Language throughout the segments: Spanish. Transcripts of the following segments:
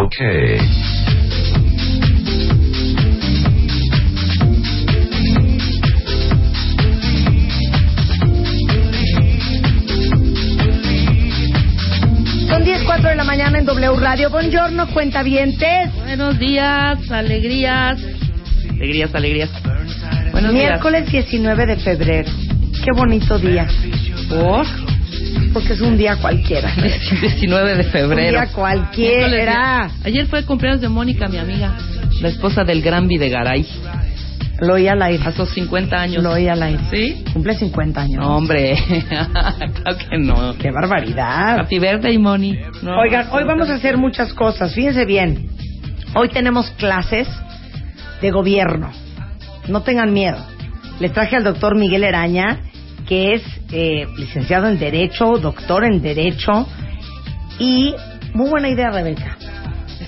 Ok. Son 10.04 de la mañana en W Radio. Buongiorno, cuentavientes. Buenos días, alegrías. Alegrías, alegrías. Buenos Miércoles 19 de febrero. Qué bonito día. ¿Por? Porque es un día cualquiera. 19 de febrero. Un día cualquiera. Ayer fue el cumpleaños de Mónica, mi amiga, la esposa del gran Videgaray. Lo oí al aire. Sus 50 años. Lo oí al aire. ¿Sí? Cumple 50 años. No, hombre, claro que no. ¡Qué barbaridad! Happy birthday, Moni. No, Oigan, hoy vamos a hacer muchas cosas. Fíjense bien. Hoy tenemos clases de gobierno. No tengan miedo. Les traje al doctor Miguel Eraña, que es eh, licenciado en Derecho, doctor en Derecho. Y muy buena idea, Rebeca.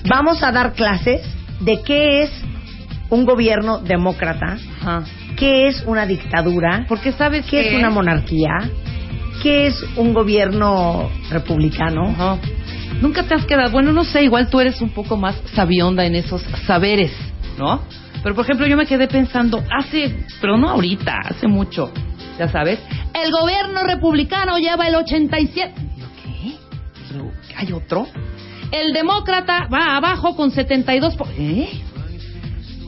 Vamos a dar clases de qué es un gobierno demócrata, Ajá. qué es una dictadura, Porque sabes qué es una monarquía, qué es un gobierno republicano. Ajá. Nunca te has quedado, bueno, no sé, igual tú eres un poco más sabionda en esos saberes, ¿no? Pero por ejemplo, yo me quedé pensando hace, pero no ahorita, hace mucho, ya sabes, el gobierno republicano lleva el 87. Digo, ¿qué? ¿Hay otro? El demócrata va abajo con 72. po- ¿Eh?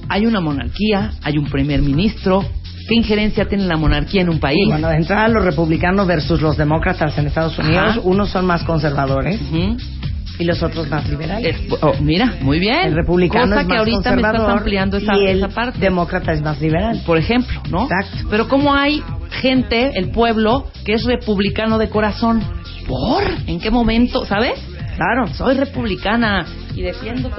Hay una monarquía, hay un primer ministro. ¿Qué injerencia tiene la monarquía en un país? Bueno, de entrada los republicanos versus los demócratas en Estados Unidos, Ajá. unos son más conservadores y los otros más liberales. Es- oh, mira, muy bien. el republicano Cosa es que más ahorita me conservador estás ampliando esa, y el esa parte. demócrata es más liberal. Por ejemplo, ¿no? Exacto. Pero cómo hay gente, el pueblo, que es republicano de corazón. ¿Por? ¿En qué momento? ¿Sabes? Claro, Soy republicana y defiendo...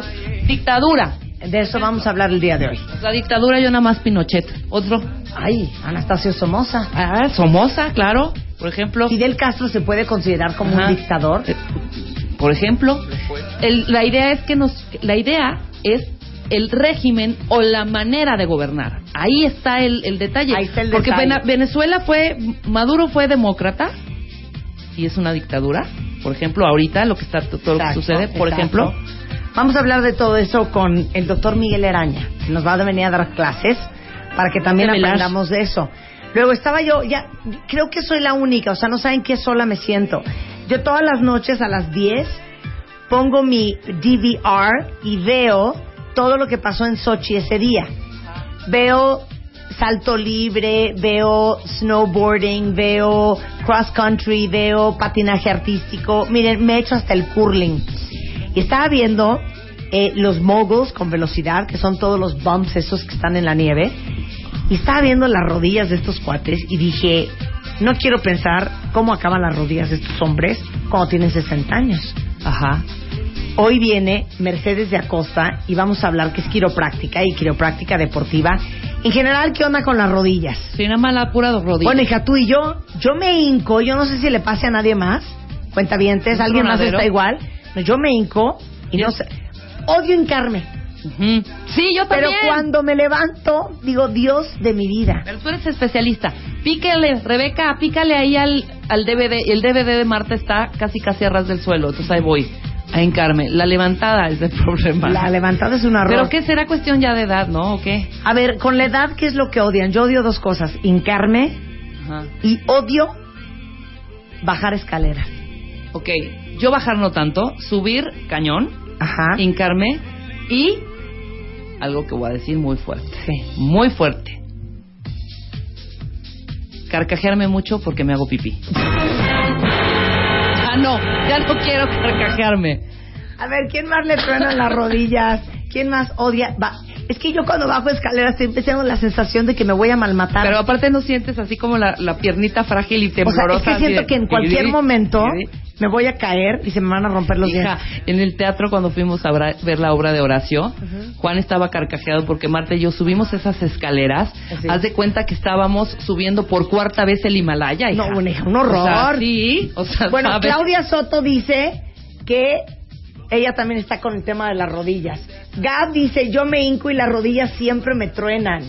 Dictadura. de eso vamos a hablar el día de hoy. La dictadura yo nada más Pinochet. Otro. Ay, Anastasio Somoza. Ah, Somoza, claro. Por ejemplo. Fidel Castro se puede considerar como Ajá. un dictador. Eh, Por ejemplo, el- la idea es que nos, la idea es el régimen o la manera de gobernar. Ahí está el, el detalle. Ahí está el Porque detalle. Venezuela fue, Maduro fue demócrata y es una dictadura. Por ejemplo, ahorita lo que está todo lo que sucede, por exacto. ejemplo, Vamos a hablar de todo eso con el doctor Miguel Eraña, que nos va a venir a dar clases para que también velar. aprendamos de eso. Luego estaba yo, ya, creo que soy la única, o sea, no saben qué sola me siento. Yo todas las noches a las 10 pongo mi DVR y veo todo lo que pasó en Sochi ese día. Veo salto libre, veo snowboarding, veo cross country, veo patinaje artístico. Miren, me he hecho hasta el curling. Y estaba viendo eh, los moguls con velocidad, que son todos los bumps esos que están en la nieve. Y estaba viendo las rodillas de estos cuates y dije, no quiero pensar cómo acaban las rodillas de estos hombres cuando tienen 60 años. ajá, Hoy viene Mercedes de Acosta y vamos a hablar que es quiropráctica y quiropráctica deportiva. En general, ¿qué onda con las rodillas? sin nada más la pura rodilla. Bueno, hija, tú y yo, yo me hinco, yo no sé si le pase a nadie más, cuenta bien, ¿Un alguien más está igual, No, yo me hinco y no sé, odio hincarme. Sí, yo pero también. cuando me levanto, digo, Dios de mi vida. Pero tú eres especialista. Pícale, Rebeca, pícale ahí al, al DVD. El DVD de Marta está casi casi a ras del suelo. Entonces ahí voy a hincarme. La levantada es el problema. La levantada es un error. Pero qué será cuestión ya de edad, ¿no? ¿O qué? A ver, con la edad, ¿qué es lo que odian? Yo odio dos cosas, hincarme Ajá. y odio bajar escaleras. Ok, yo bajar no tanto, subir cañón, Ajá. hincarme y algo que voy a decir muy fuerte. Sí. Muy fuerte. Carcajearme mucho porque me hago pipí. No, ya no quiero carcajearme. A ver, ¿quién más le truenan las rodillas? ¿Quién más odia? Va. Es que yo cuando bajo escaleras estoy empezando la sensación de que me voy a malmatar. Pero aparte no sientes así como la, la piernita frágil y o sea, temblorosa. es que siento de- que en cualquier momento me voy a caer y se me van a romper los Hija, dientes. en el teatro cuando fuimos a ver la obra de Horacio, Juan estaba carcajeado porque Marta y yo subimos esas escaleras. Así. Haz de cuenta que estábamos subiendo por cuarta vez el Himalaya. hija. No, hija, un horror. O sea, sí, o sea, Bueno, ¿sabes? Claudia Soto dice que ella también está con el tema de las rodillas. Gab dice, yo me hinco y las rodillas siempre me truenan.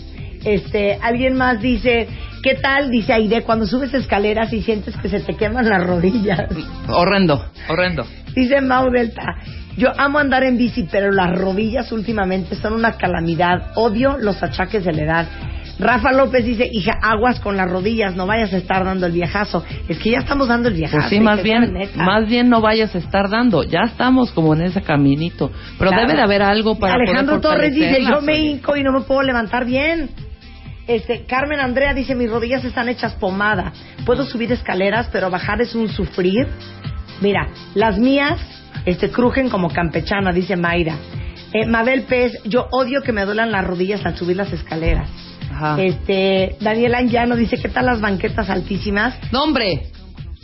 Este, alguien más dice, ¿qué tal? Dice Aide, cuando subes escaleras y sientes que se te queman las rodillas. Horrendo, horrendo. Dice Mau Delta, yo amo andar en bici, pero las rodillas últimamente son una calamidad. Odio los achaques de la edad. Rafa López dice, hija, aguas con las rodillas, no vayas a estar dando el viajazo. Es que ya estamos dando el viajazo. Pues sí, más hija, bien, más bien no vayas a estar dando. Ya estamos como en ese caminito. Pero Claro. debe de haber algo para Alejandro poder Torres dice, yo me hinco y no me puedo levantar bien. Este, Carmen Andrea dice, mis rodillas están hechas pomada. Puedo subir escaleras, pero bajar es un sufrir. Mira, las mías este, crujen como campechana, dice Mayra. Eh, Mabel Pez, yo odio que me duelan las rodillas al subir las escaleras. Ajá. Este, Anguiano dice, ¿qué tal las banquetas altísimas? ¡No, hombre!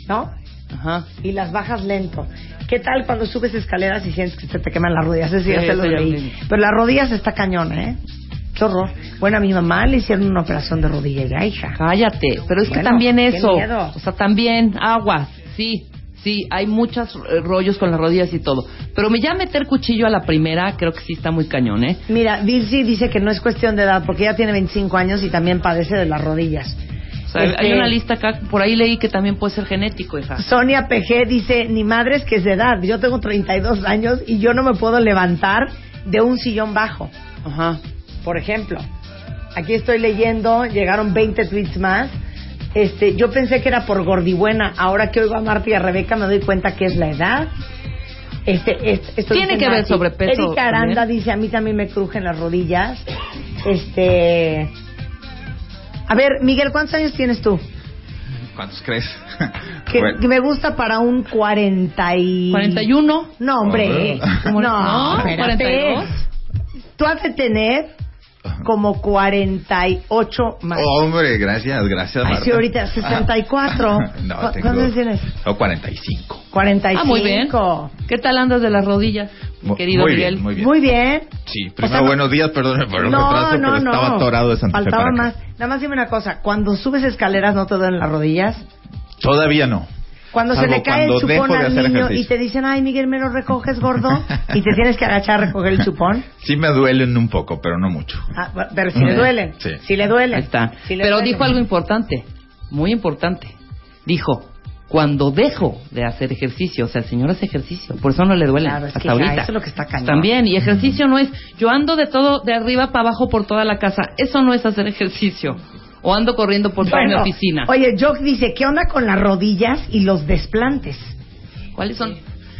¿No? Ajá. y las bajas lento. ¿Qué tal cuando subes escaleras y sientes que se te queman las rodillas? Eso ya Sí, se lo leí. Pero las rodillas está cañón, ¿eh? Qué horror. Bueno, a mi mamá le hicieron una operación de rodilla ya, hija. Cállate, pero es que también eso, o sea, también aguas, sí, sí, hay muchos eh, rollos con las rodillas y todo, pero me ya meter cuchillo a la primera, creo que sí está muy cañón, ¿eh? Mira, Vilsi dice que no es cuestión de edad porque ella tiene 25 años y también padece de las rodillas. O sea, Este- hay una lista acá, por ahí leí que también puede ser genético, hija. Sonia PG dice, ni madre es que es de edad. Yo tengo 32 años y yo no me puedo levantar de un sillón bajo. Ajá. Por ejemplo, aquí estoy leyendo, llegaron 20 tweets más. Este, yo pensé que era por gordibuena. Ahora que oigo a Marta y a Rebeca me doy cuenta que es la edad. Este, es- esto Tiene que ver Nati. sobrepeso Erika Aranda también. dice, a mí también me crujen las rodillas. Este... A ver, Miguel, ¿cuántos años tienes tú? ¿Cuántos crees? Que, Bueno, que me gusta para un 40 y... 41. No, hombre. ¿Cómo no, no? espérate. 42. Tú has de tener como 48 más. Hombre, gracias, gracias. Ay, Marta. sí, ahorita 64. no, ¿Cu- tengo... ¿Cuántos tienes? No, 45. 45. Ah, muy bien. ¿Qué tal andas de las rodillas, mi querido muy Miguel? bien, muy bien. Muy bien. Sí, O primero sea, no- buenos días, perdón por el No, retraso, no, pero no. estaba atorado de Santa Faltaba más. Nada más dime una cosa. Cuando subes escaleras no te duelen las rodillas. Todavía no. Cuando se le cae el chupón al niño y te dicen, ay, Miguel, me lo recoges, gordo. y te tienes que agachar a recoger el chupón. Sí me duelen un poco, pero no mucho. Ah, pero si le duelen. Sí. Si le duelen. Ahí está. Si le Pero duelen. dijo algo importante, muy importante. Dijo, cuando dejo de hacer ejercicio, o sea, el señor hace ejercicio, por eso no le duele Claro, es hasta que ya, ahorita. eso es lo que está cañón. También, y ejercicio no es, yo ando de todo, de arriba para abajo por toda la casa, eso no es hacer ejercicio. O ando corriendo por toda mi oficina. Oye, Jock dice, ¿qué onda con las rodillas y los desplantes? ¿Cuáles son?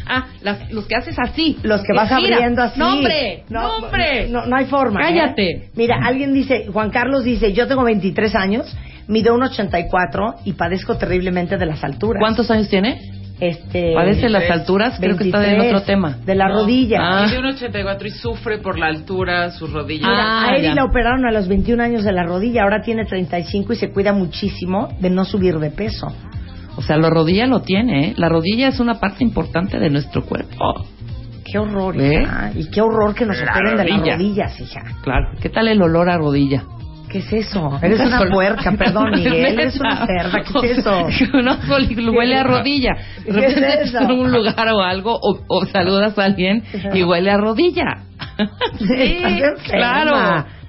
Ah, las- los que haces así. Los que vas gira. abriendo así. No, hombre, no, hombre. No, no hay forma. ¿eh? Cállate. Mira, alguien dice, Juan Carlos dice, yo tengo 23 años, mido 1,84 y padezco terriblemente de las alturas. ¿Cuántos años tiene? Este, ¿Padece las alturas? Creo que está en 23, otro tema. De la rodilla. Ah. Mide un 84 y sufre por la altura, sus rodillas. Ah, a Eri ya. la operaron a los 21 años de la rodilla, ahora tiene 35 y se cuida muchísimo de no subir de peso. O sea, la rodilla lo tiene, ¿eh? La rodilla es una parte importante de nuestro cuerpo. Qué horror, hija. Y qué horror que nos La operen de las rodilla. rodillas, hija. Claro. ¿Qué tal el olor a rodilla? ¿Qué es eso? Eres una puerca, perdón, Miguel. Eres una cerda. ¿Qué es eso? no, Poli, huele a rodilla. De ¿Qué es repente eso? estás en un lugar o algo, o, o saludas a alguien y huele a rodilla. Enferma. claro.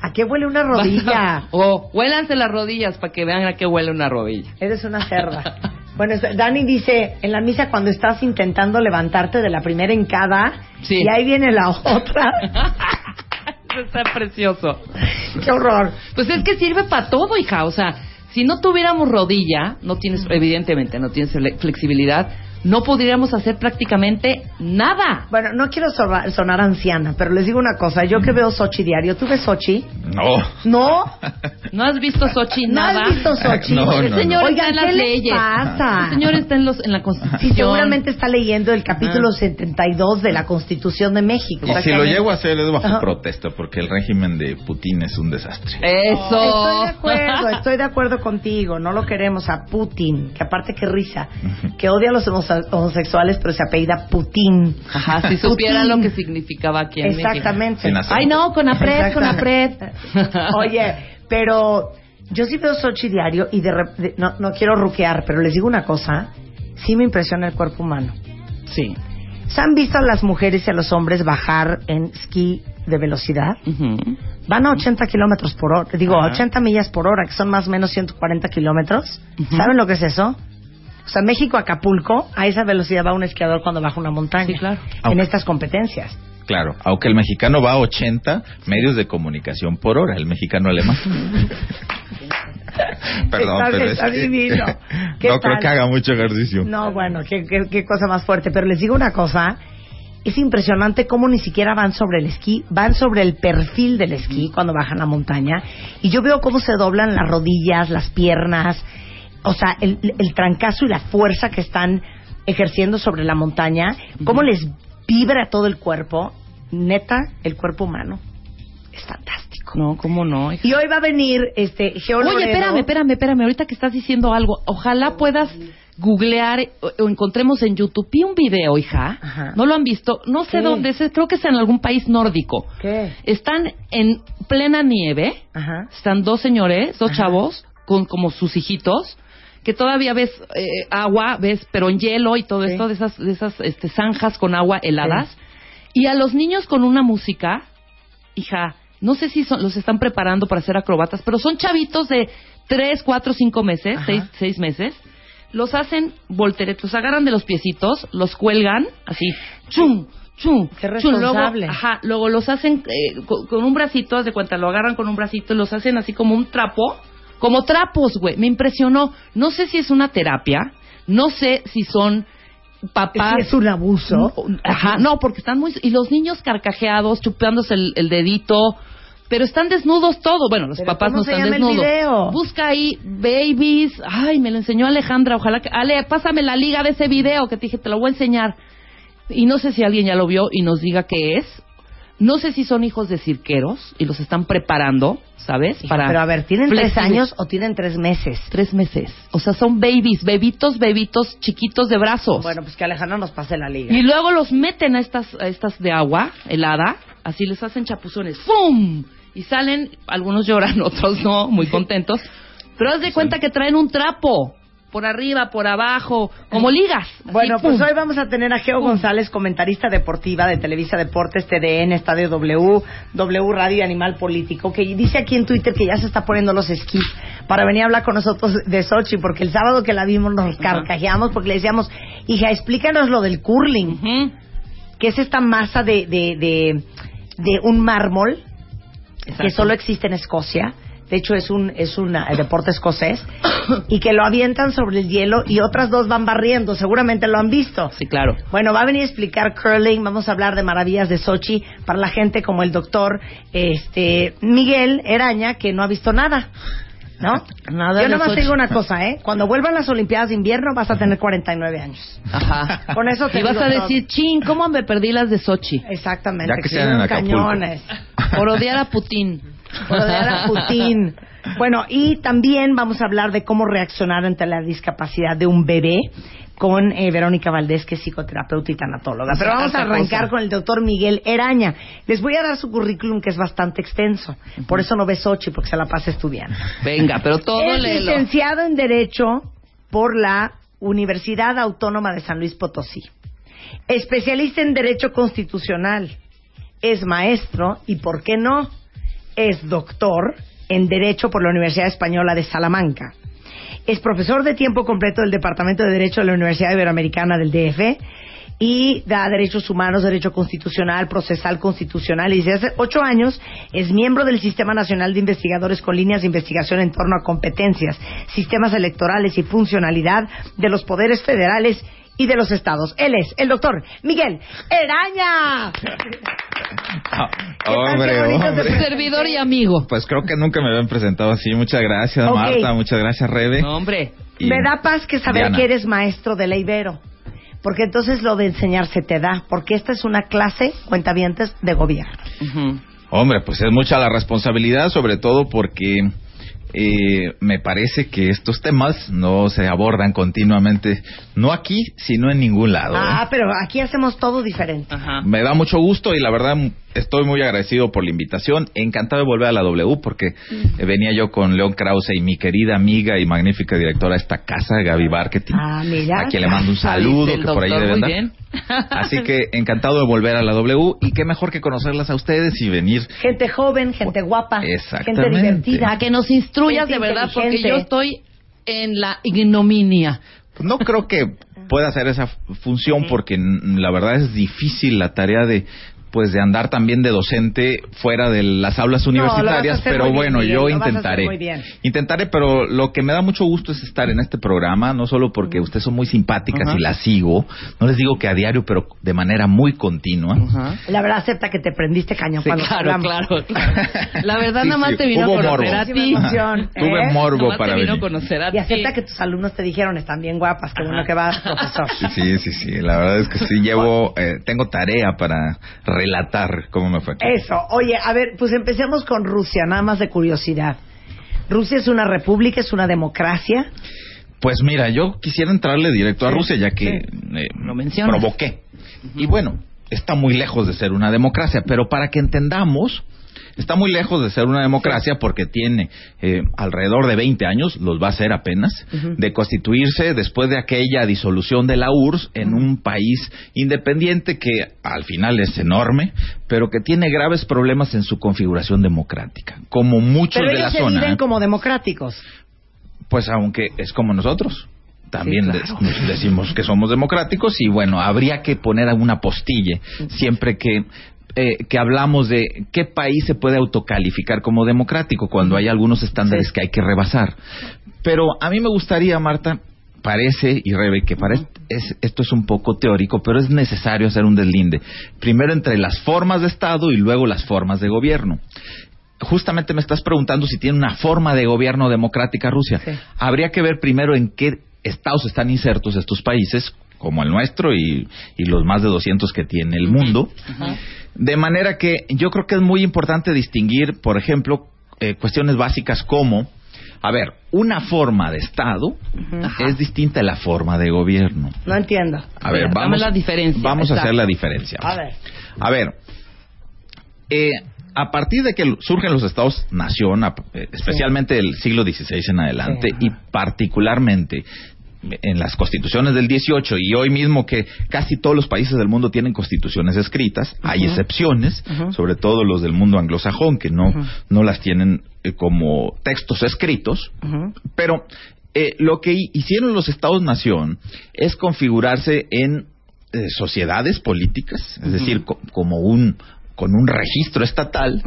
¿A qué huele una rodilla? O huélanse las rodillas para que vean a qué huele una rodilla. Eres una cerda. Bueno, es- Dani dice, en la misa cuando estás intentando levantarte de la primera encada Sí. y ahí viene la otra. Está precioso. ¡Qué horror! Pues es que sirve para todo, hija. O sea, si no tuviéramos rodilla, no tienes, evidentemente, no tienes fle- flexibilidad, no podríamos hacer prácticamente nada. Bueno, no quiero sonar, sonar anciana, pero les digo una cosa. Yo que veo Sochi diario, ¿tú ves Sochi? No. ¿No? No has visto Sochi ¿No nada. has visto Sochi? No, el no, señor no. está Oigan, en las ¿qué leyes. pasa? El señor está en, los, en la Constitución. Sí, seguramente está leyendo el capítulo 72 de la Constitución de México. Y si lo llego a hacer es bajo Ajá. protesta, porque el régimen de Putin es un desastre. Eso. Estoy de acuerdo, estoy de acuerdo contigo. No lo queremos a Putin, que aparte que risa, que odia a los homo- homosexuales, pero se apellida Putin. Ajá, si supieran lo que significaba aquí en. Exactamente. Ay, no, con apret, con apret. Oye, pero yo sí veo Sochi diario y de, rep- de- no, no quiero ruquear, pero les digo una cosa, sí me impresiona el cuerpo humano. Sí. ¿Se han visto a las mujeres y a los hombres bajar en esquí de velocidad? Van a 80 kilómetros por hora, digo, a Ajá. 80 millas por hora, que son más o menos 140 kilómetros. ¿Saben lo que es eso? O sea, México, Acapulco, a esa velocidad va un esquiador cuando baja una montaña. Sí, claro. En Aunque- estas competencias. Claro, aunque el mexicano va a 80 medios de comunicación por hora, el mexicano alemán. Perdón, Está- pero está es que divino. ¿Qué no creo tal? que haga mucho ejercicio. No, bueno, qué, qué- qué cosa más fuerte. Pero les digo una cosa, es impresionante cómo ni siquiera van sobre el esquí, van sobre el perfil del esquí cuando bajan la montaña. Y yo veo cómo se doblan las rodillas, las piernas, o sea, el, el trancazo y la fuerza que están ejerciendo sobre la montaña, cómo les vibra todo el cuerpo. Neta, el cuerpo humano es fantástico. No, ¿cómo no? hija? Y hoy va a venir este Geo Oye, espérame, espérame, espérame. Ahorita que estás diciendo algo, ojalá puedas googlear o, o encontremos en YouTube. Vi un video, hija. Ajá. No lo han visto. No sé ¿Qué? dónde es. Creo que es en algún país nórdico. ¿Qué? Están en plena nieve. Ajá. Están dos señores, dos Ajá. chavos, con como sus hijitos, que todavía ves eh, agua, ves, pero en hielo y todo Sí. esto, de esas, de esas este, zanjas con agua heladas. Y a los niños con una música, hija, no sé si son, los están preparando para ser acrobatas, pero son chavitos de tres, cuatro, cinco meses, Ajá. seis, seis meses. Los hacen volteretos, los agarran de los piecitos, los cuelgan, así, chum, chum, Qué chum. Luego, responsable. ajá, luego los hacen eh, con, con un bracito, haz de cuenta, lo agarran con un bracito y los hacen así como un trapo, como trapos, güey. Me impresionó. No sé si es una terapia, no sé si son papás. Es, un abuso. Ajá, no, porque están muy... Y los niños carcajeados, chupándose el, el dedito, pero están desnudos todo. Bueno, los ¿Pero papás no están desnudos. Busca ahí, babies. Ay, me lo enseñó Alejandra. Ojalá que... Ale, pásame la liga de ese video que te dije, te lo voy a enseñar. Y no sé si alguien ya lo vio y nos diga qué es. No sé si son hijos de cirqueros y los están preparando, ¿sabes? Hija, pero a ver, ¿tienen tres años o tienen tres meses? Tres meses. O sea, son babies, bebitos, bebitos chiquitos de brazos. Bueno, pues que Alejandro nos pase la liga. Y luego los meten a estas, a estas de agua helada, así les hacen chapuzones, ¡fum! Y salen, algunos lloran, otros no, muy contentos. Pero haz de cuenta que traen un trapo, por arriba, por abajo, como ligas. así, Bueno, pues hoy vamos a tener a Geo González, comentarista deportiva de Televisa Deportes, TDN, Estadio W, W Radio y Animal Político, que dice aquí en Twitter que ya se está poniendo los esquís para venir a hablar con nosotros de Sochi, porque el sábado que la vimos nos carcajeamos porque le decíamos, hija, explícanos lo del curling, que es esta masa de, de, de, de un mármol que solo existe en Escocia. De hecho, es un, es un deporte escocés. y que lo avientan sobre el hielo y otras dos van barriendo. Seguramente lo han visto. Sí, claro. Bueno, va a venir a explicar curling, vamos a hablar de maravillas de Sochi para la gente como el doctor este Miguel Eraña, que no ha visto nada. ¿No? Nada Yo de nomás te digo una cosa, ¿eh? Cuando vuelvan las Olimpiadas de invierno vas a tener 49 años. Ajá. Con eso te Y vas digo a todo. decir, chin, ¿cómo me perdí las de Sochi? Exactamente. Ya que sean en Acapulco. cañones. Por odiar a Putin. Por odiar a Putin. Bueno, y también vamos a hablar de cómo reaccionar ante la discapacidad de un bebé con eh, Verónica Valdés, que es psicoterapeuta y tanatóloga. Pero vamos a arrancar con el doctor Miguel Eraña. Les voy a dar su currículum, que es bastante extenso. Por eso no ve Sochi, porque se la pasa estudiando. Venga, pero todo es léelo. licenciado en Derecho por la Universidad Autónoma de San Luis Potosí. Especialista en Derecho Constitucional. Es maestro y, ¿por qué no? Es doctor en Derecho por la Universidad Española de Salamanca. Es profesor de tiempo completo del Departamento de Derecho de la Universidad Iberoamericana del DF y da derechos humanos, derecho constitucional, procesal constitucional y desde hace ocho años es miembro del Sistema Nacional de Investigadores con líneas de investigación en torno a competencias, sistemas electorales y funcionalidad de los poderes federales y de los estados. Él es el doctor Miguel Eraña. hombre, qué bonito hombre. se- Servidor y amigo. Pues creo que nunca me habían presentado así. Muchas gracias, Ok. Marta. Muchas gracias, Rebe. No, hombre. Y Me da paz que saber Diana. que eres maestro de la Ibero. Porque entonces lo de enseñar se te da. Porque esta es una clase, cuentavientes, de gobierno. Ujú. Hombre, pues es mucha la responsabilidad, sobre todo porque eh, me parece que estos temas no se abordan continuamente, no aquí, sino en ningún lado. ¿eh? Ah, pero aquí hacemos todo diferente. Ajá. Me da mucho gusto y la verdad estoy muy agradecido por la invitación. Encantado de volver a la W porque eh, venía yo con León Krause y mi querida amiga y magnífica directora de esta casa, Gaby Marketing. Ah, mira. A quien le mando un saludo que por ahí debe andar. Así que encantado de volver a la W y qué mejor que conocerlas a ustedes y venir. Gente joven, gente guapa, gente divertida. Que nos instruyas De verdad, porque yo estoy en la ignominia. No creo que pueda hacer esa fu- función porque la verdad es difícil la tarea de pues de andar también de docente fuera de las aulas universitarias, pero bien, bueno, yo intentaré. muy bien. Intentaré, pero lo que me da mucho gusto es estar en este programa, no solo porque ustedes son muy simpáticas y las sigo, no les digo que a diario, pero de manera muy continua. La verdad acepta que te prendiste cañón Sí, cuando claro, claro, claro. La verdad, Sí, nada más sí, te vino hubo a conocer morbo. a ti. Tuve morbo para te vino a venir. conocer a Y ti. acepta que tus alumnos te dijeron, están bien guapas, qué bueno que vas, profesor. Sí, sí, sí, sí, la verdad es que sí llevo, eh, tengo tarea para relatar cómo me fue. Eso. Oye, a ver, pues empecemos con Rusia, nada más de curiosidad. Rusia es una república, es una democracia. Pues mira, yo quisiera entrarle directo a Rusia, ya que sí. eh, Lo provoqué. Y bueno, está muy lejos de ser una democracia, pero para que entendamos, está muy lejos de ser una democracia porque tiene eh, alrededor de 20 años, los va a ser apenas, de constituirse después de aquella disolución de la URSS en un país independiente que al final es enorme, pero que tiene graves problemas en su configuración democrática, como muchos Pero de la ellos se zona. viven como democráticos. Pues aunque es como nosotros. También Sí, decimos que somos democráticos y bueno, habría que poner alguna postille siempre que, eh, que hablamos de qué país se puede autocalificar como democrático cuando hay algunos estándares Sí. que hay que rebasar. Pero a mí me gustaría, Marta, parece, y Rebe, que parece, es, esto es un poco teórico, pero es necesario hacer un deslinde. Primero entre las formas de Estado y luego las formas de gobierno justamente me estás preguntando si tiene una forma de gobierno democrática Rusia. Sí. Habría que ver primero en qué estados están insertos estos países, como el nuestro y, y los más de 200 que tiene el mundo. De manera que yo creo que es muy importante distinguir, por ejemplo, eh, cuestiones básicas como, a ver, una forma de Estado es distinta a la forma de gobierno. No entiendo. A ver, Dame vamos, la diferencia. vamos a hacer la diferencia. A ver. A ver, eh, a partir de que surgen los estados-nación, a- eh, especialmente del siglo XVI en adelante, Sí. y particularmente en las constituciones del 18 y hoy mismo que casi todos los países del mundo tienen constituciones escritas, hay excepciones, sobre todo los del mundo anglosajón que no, no las tienen eh, como textos escritos, pero eh, lo que hi- hicieron los estados-nación es configurarse en eh, sociedades políticas, es decir, co- como un con un registro estatal,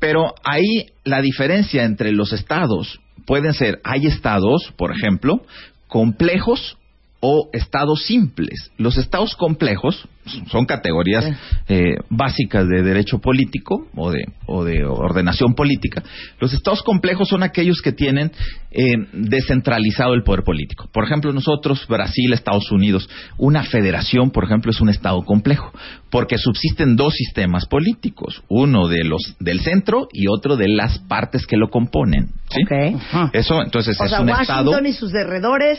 pero ahí la diferencia entre los estados pueden ser, hay estados, por ejemplo, complejos o estados simples. Los estados complejos son categorías eh, básicas de derecho político o de, o de ordenación política. Los estados complejos son aquellos que tienen eh, descentralizado el poder político. Por ejemplo, nosotros, Brasil, Estados Unidos, una federación, por ejemplo, es un estado complejo, porque subsisten dos sistemas políticos, uno de los del centro y otro de las partes que lo componen. Eso, entonces, O es sea, un Washington estado. y sus derredores,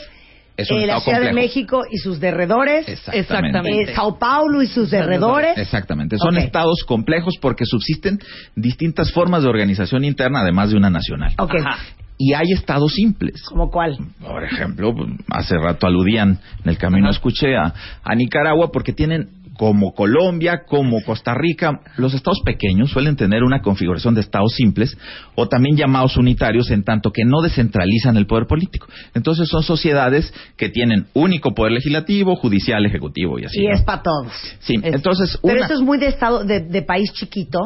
Es un eh, la estado Ciudad de. México y sus derredores, Exactamente. eh, Sao Paulo y sus derredores. Exactamente, son estados complejos porque subsisten distintas formas de organización interna, además de una nacional. Ok, Ajá. Y hay estados simples. ¿como cuál? Por ejemplo, hace rato aludían en el camino, escuché a, a Nicaragua porque tienen como Colombia, como Costa Rica, los estados pequeños suelen tener una configuración de estados simples o también llamados unitarios en tanto que no descentralizan el poder político. Entonces son sociedades que tienen único poder legislativo, judicial, ejecutivo y así. Y ¿no? es para todos. Sí, Es- entonces Pero esto es muy de estado, de, de país chiquito.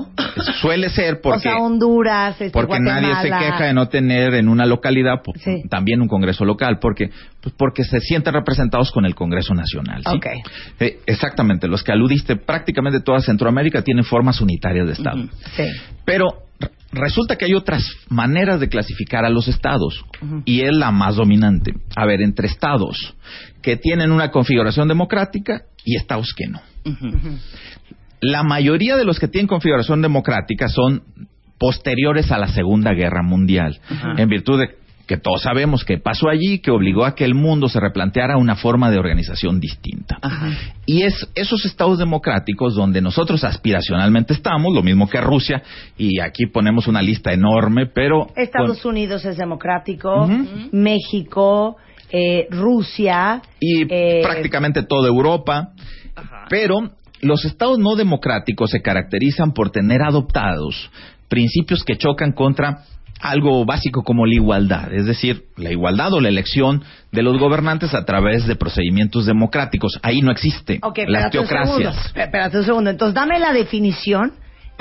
suele ser o porque sea, Honduras, este, porque nadie se queja de no tener en una localidad Sí. también un Congreso local, porque pues, porque se sienten representados con el Congreso Nacional. ¿sí? Ok. Eh, exactamente, los que aludiste, prácticamente toda Centroamérica tiene formas unitarias de Estado. Sí. Pero resulta que hay otras maneras de clasificar a los estados y es la más dominante. A ver, entre estados que tienen una configuración democrática y estados que no. La mayoría de los que tienen configuración democrática son posteriores a la Segunda Guerra Mundial, en virtud de que todos sabemos que pasó allí, que obligó a que el mundo se replanteara una forma de organización distinta. Y es esos estados democráticos donde nosotros aspiracionalmente estamos, lo mismo que Rusia, y aquí ponemos una lista enorme, pero... Estados con- Unidos es democrático. México, eh, Rusia. y eh, prácticamente toda Europa, pero los estados no democráticos se caracterizan por tener adoptados principios que chocan contra algo básico como la igualdad, es decir, la igualdad o la elección de los gobernantes a través de procedimientos democráticos. Ahí no existe Ok, las espérate un segundo. teocracias. Espérate un segundo. Entonces, dame la definición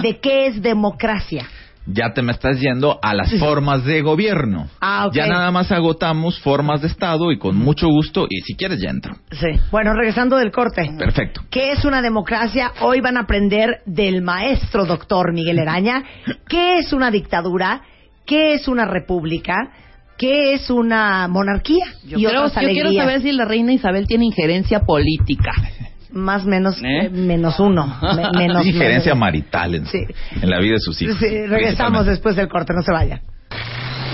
de qué es democracia. Ya te me estás yendo a las formas de gobierno. Ah, ok. Ya nada más agotamos formas de Estado y con mucho gusto, y si quieres ya entro. Sí. Bueno, regresando del corte. Perfecto. ¿Qué es una democracia? Hoy van a aprender del maestro doctor Miguel Eraña. ¿Qué es una dictadura? ¿Qué es una república? ¿Qué es una monarquía? Yo, y creo- otras yo quiero saber si la reina Isabel tiene injerencia política. Más menos ¿Eh? eh, menos uno. Me- menos, Diferencia menos. marital en, Sí. en la vida de sus hijos. Sí, regresamos después del corte, no se vayan.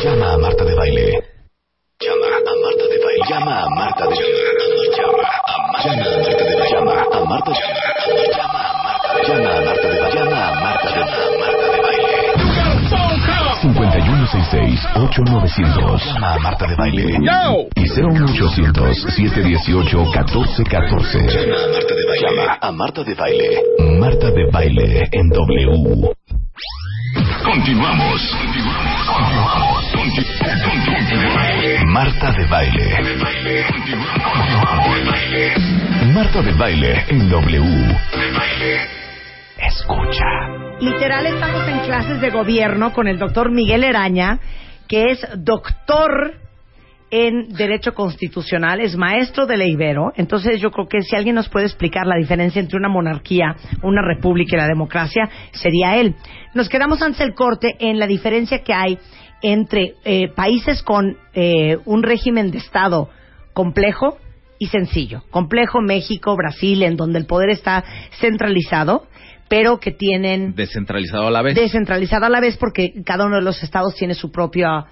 Llama a Marta de Baile. Llama a Marta de Baile. Llama a Marta de Baile. Llama a Marta de Baile. Llama a Marta de Baile. Llama a Marta de Baile. 5166-8900. Llama a Marta de Baile. Y 01800-718-1414. Llama a Marta de Baile. Llama a Marta de Baile. Marta de Baile en W. Continuamos. Marta de Baile. Marta de Baile en W. Escucha. Literal, estamos en clases de gobierno con el doctor Miguel Eraña, que es doctor en Derecho Constitucional, es maestro de la. Entonces, yo creo que si alguien nos puede explicar la diferencia entre una monarquía, una república y la democracia, sería él. Nos quedamos antes del corte en la diferencia que hay entre eh, países con eh, un régimen de Estado complejo y sencillo. Complejo México, Brasil, en donde el poder está centralizado, pero que tienen Descentralizado a la vez. descentralizado a la vez porque cada uno de los estados tiene su propia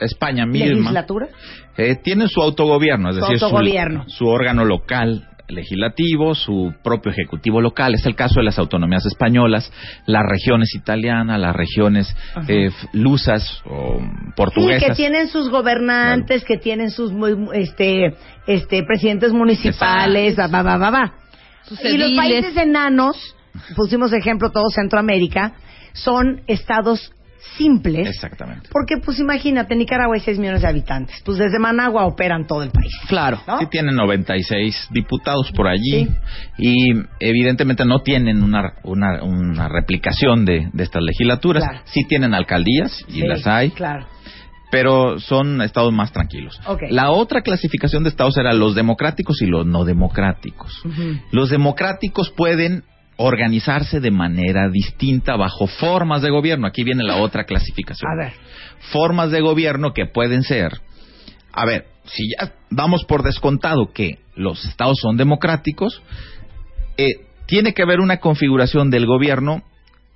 España misma. legislatura. Eh, tiene su autogobierno, es Su decir, autogobierno. Su, su órgano local legislativo, su propio ejecutivo local. Es el caso de las autonomías españolas, las regiones italianas, las regiones eh, lusas o Sí, portuguesas. que tienen sus gobernantes, que tienen sus este este presidentes municipales, va, va, va, va, va. Sus Y los países enanos, pusimos ejemplo todo Centroamérica, son estados simples. Exactamente. Porque, pues imagínate, Nicaragua hay 6 millones de habitantes. Pues desde Managua operan todo el país. Claro. ¿no? Sí tienen 96 diputados por allí Sí. y evidentemente no tienen una, una, una replicación de, de estas legislaturas. Claro. Sí tienen alcaldías y Sí, las hay, Claro. pero son estados más tranquilos. La otra clasificación de estados era los democráticos y los no democráticos. Los democráticos pueden organizarse de manera distinta bajo formas de gobierno. Aquí viene la otra clasificación. A ver. Formas de gobierno que pueden ser, a ver, si ya damos por descontado que los estados son democráticos, eh, tiene que haber una configuración del gobierno,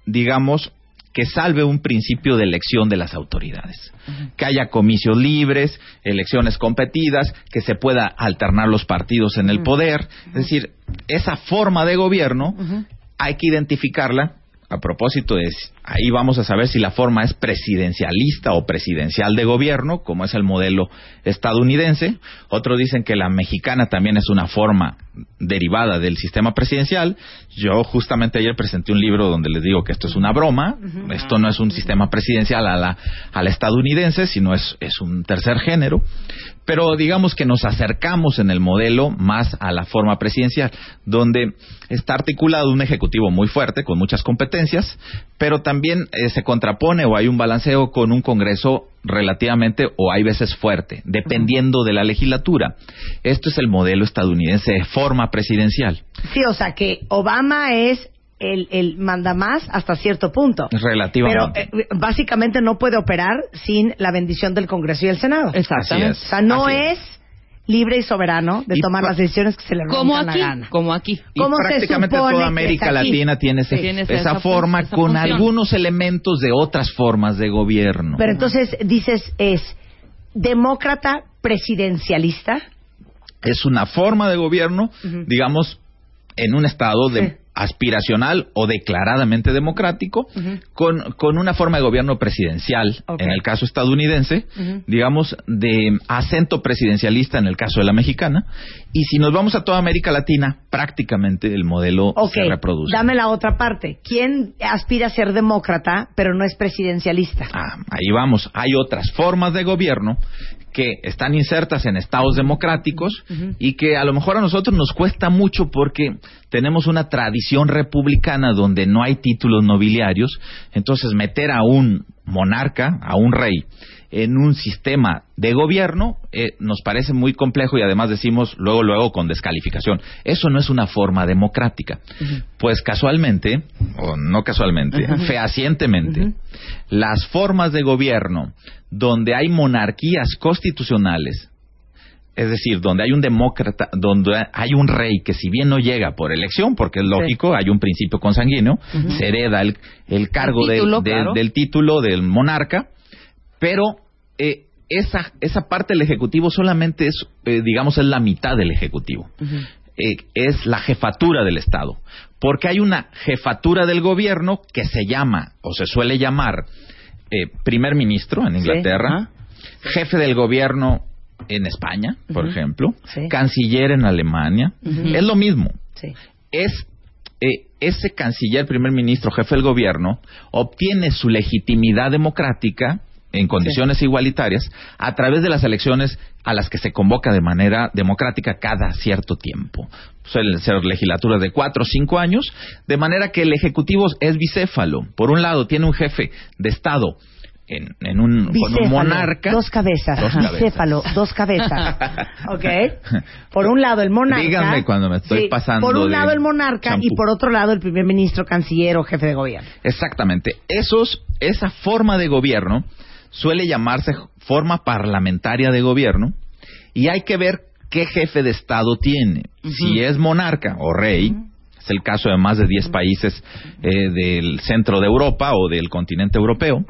digamos, que salve un principio de elección de las autoridades. Que haya comicios libres, elecciones competidas, que se pueda alternar los partidos en el poder. Es decir, esa forma de gobierno hay que identificarla. A propósito de, ahí vamos a saber si la forma es presidencialista o presidencial de gobierno, como es el modelo estadounidense. Otros dicen que la mexicana también es una forma derivada del sistema presidencial. Yo justamente ayer presenté un libro donde les digo que esto es una broma, esto no es un sistema presidencial a la, a la estadounidense, sino es, es un tercer género, pero digamos que nos acercamos en el modelo más a la forma presidencial, donde está articulado un ejecutivo muy fuerte, con muchas competencias, pero también eh, se contrapone o hay un balanceo con un Congreso relativamente o hay veces fuerte, dependiendo de la legislatura. Esto es el modelo estadounidense de forma presidencial. Sí, o sea que Obama es el, el manda más hasta cierto punto. Relativamente. Pero eh, básicamente no puede operar sin la bendición del Congreso y el Senado. Exactamente. Así O sea, no Así es libre y soberano de Y tomar las decisiones que se le Como aquí, la gana. como aquí. Y ¿Cómo prácticamente toda América? Latina tiene, ese- Tiene esa- forma esa con función. algunos elementos de otras formas de gobierno. Pero entonces dices, es demócrata presidencialista. es una forma de gobierno, digamos, en un estado de Sí. aspiracional o declaradamente democrático, con, con una forma de gobierno presidencial, en el caso estadounidense, digamos, de acento presidencialista en el caso de la mexicana, y si nos vamos a toda América Latina, prácticamente el modelo se reproduce. dame la otra parte. ¿Quién aspira a ser demócrata pero no es presidencialista? Ah, ahí vamos. Hay otras formas de gobierno que están insertas en estados democráticos y que a lo mejor a nosotros nos cuesta mucho porque tenemos una tradición republicana donde no hay títulos nobiliarios. Entonces, meter a un monarca, a un rey, en un sistema de gobierno eh, nos parece muy complejo y además decimos luego, luego con descalificación. Eso no es una forma democrática. Pues casualmente, o no casualmente, fehacientemente, las formas de gobierno donde hay monarquías constitucionales, es decir, donde hay un demócrata, donde hay un rey que si bien no llega por elección, porque es lógico, hay un principio consanguíneo, se hereda el, el cargo El del- título, claro. del título del monarca, pero eh, esa, esa parte del Ejecutivo solamente es, eh, digamos, es la mitad del Ejecutivo. Eh, es la jefatura del Estado. Porque hay una jefatura del gobierno que se llama, o se suele llamar, eh, primer ministro en Inglaterra, jefe del gobierno en España, por ejemplo, Sí. canciller en Alemania. Es lo mismo Sí. es eh, ese canciller, primer ministro, jefe del gobierno, obtiene su legitimidad democrática en condiciones igualitarias a través de las elecciones a las que se convoca de manera democrática cada cierto tiempo. Suelen ser legislaturas de cuatro o cinco años, de manera que el Ejecutivo es bicéfalo. Por un lado, tiene un jefe de Estado en, en un, con un monarca. Dos cabezas. Dos cabezas. Bicéfalo, dos cabezas. ¿Ok? Por un lado el monarca. Díganme cuando me estoy Sí, pasando Por un de lado el monarca y por otro lado el primer ministro, canciller o jefe de gobierno. Exactamente. Esos, esa forma de gobierno suele llamarse forma parlamentaria de gobierno y hay que ver qué jefe de Estado tiene. Si es monarca o rey, es el caso de más de 10 países eh, del centro de Europa o del continente europeo,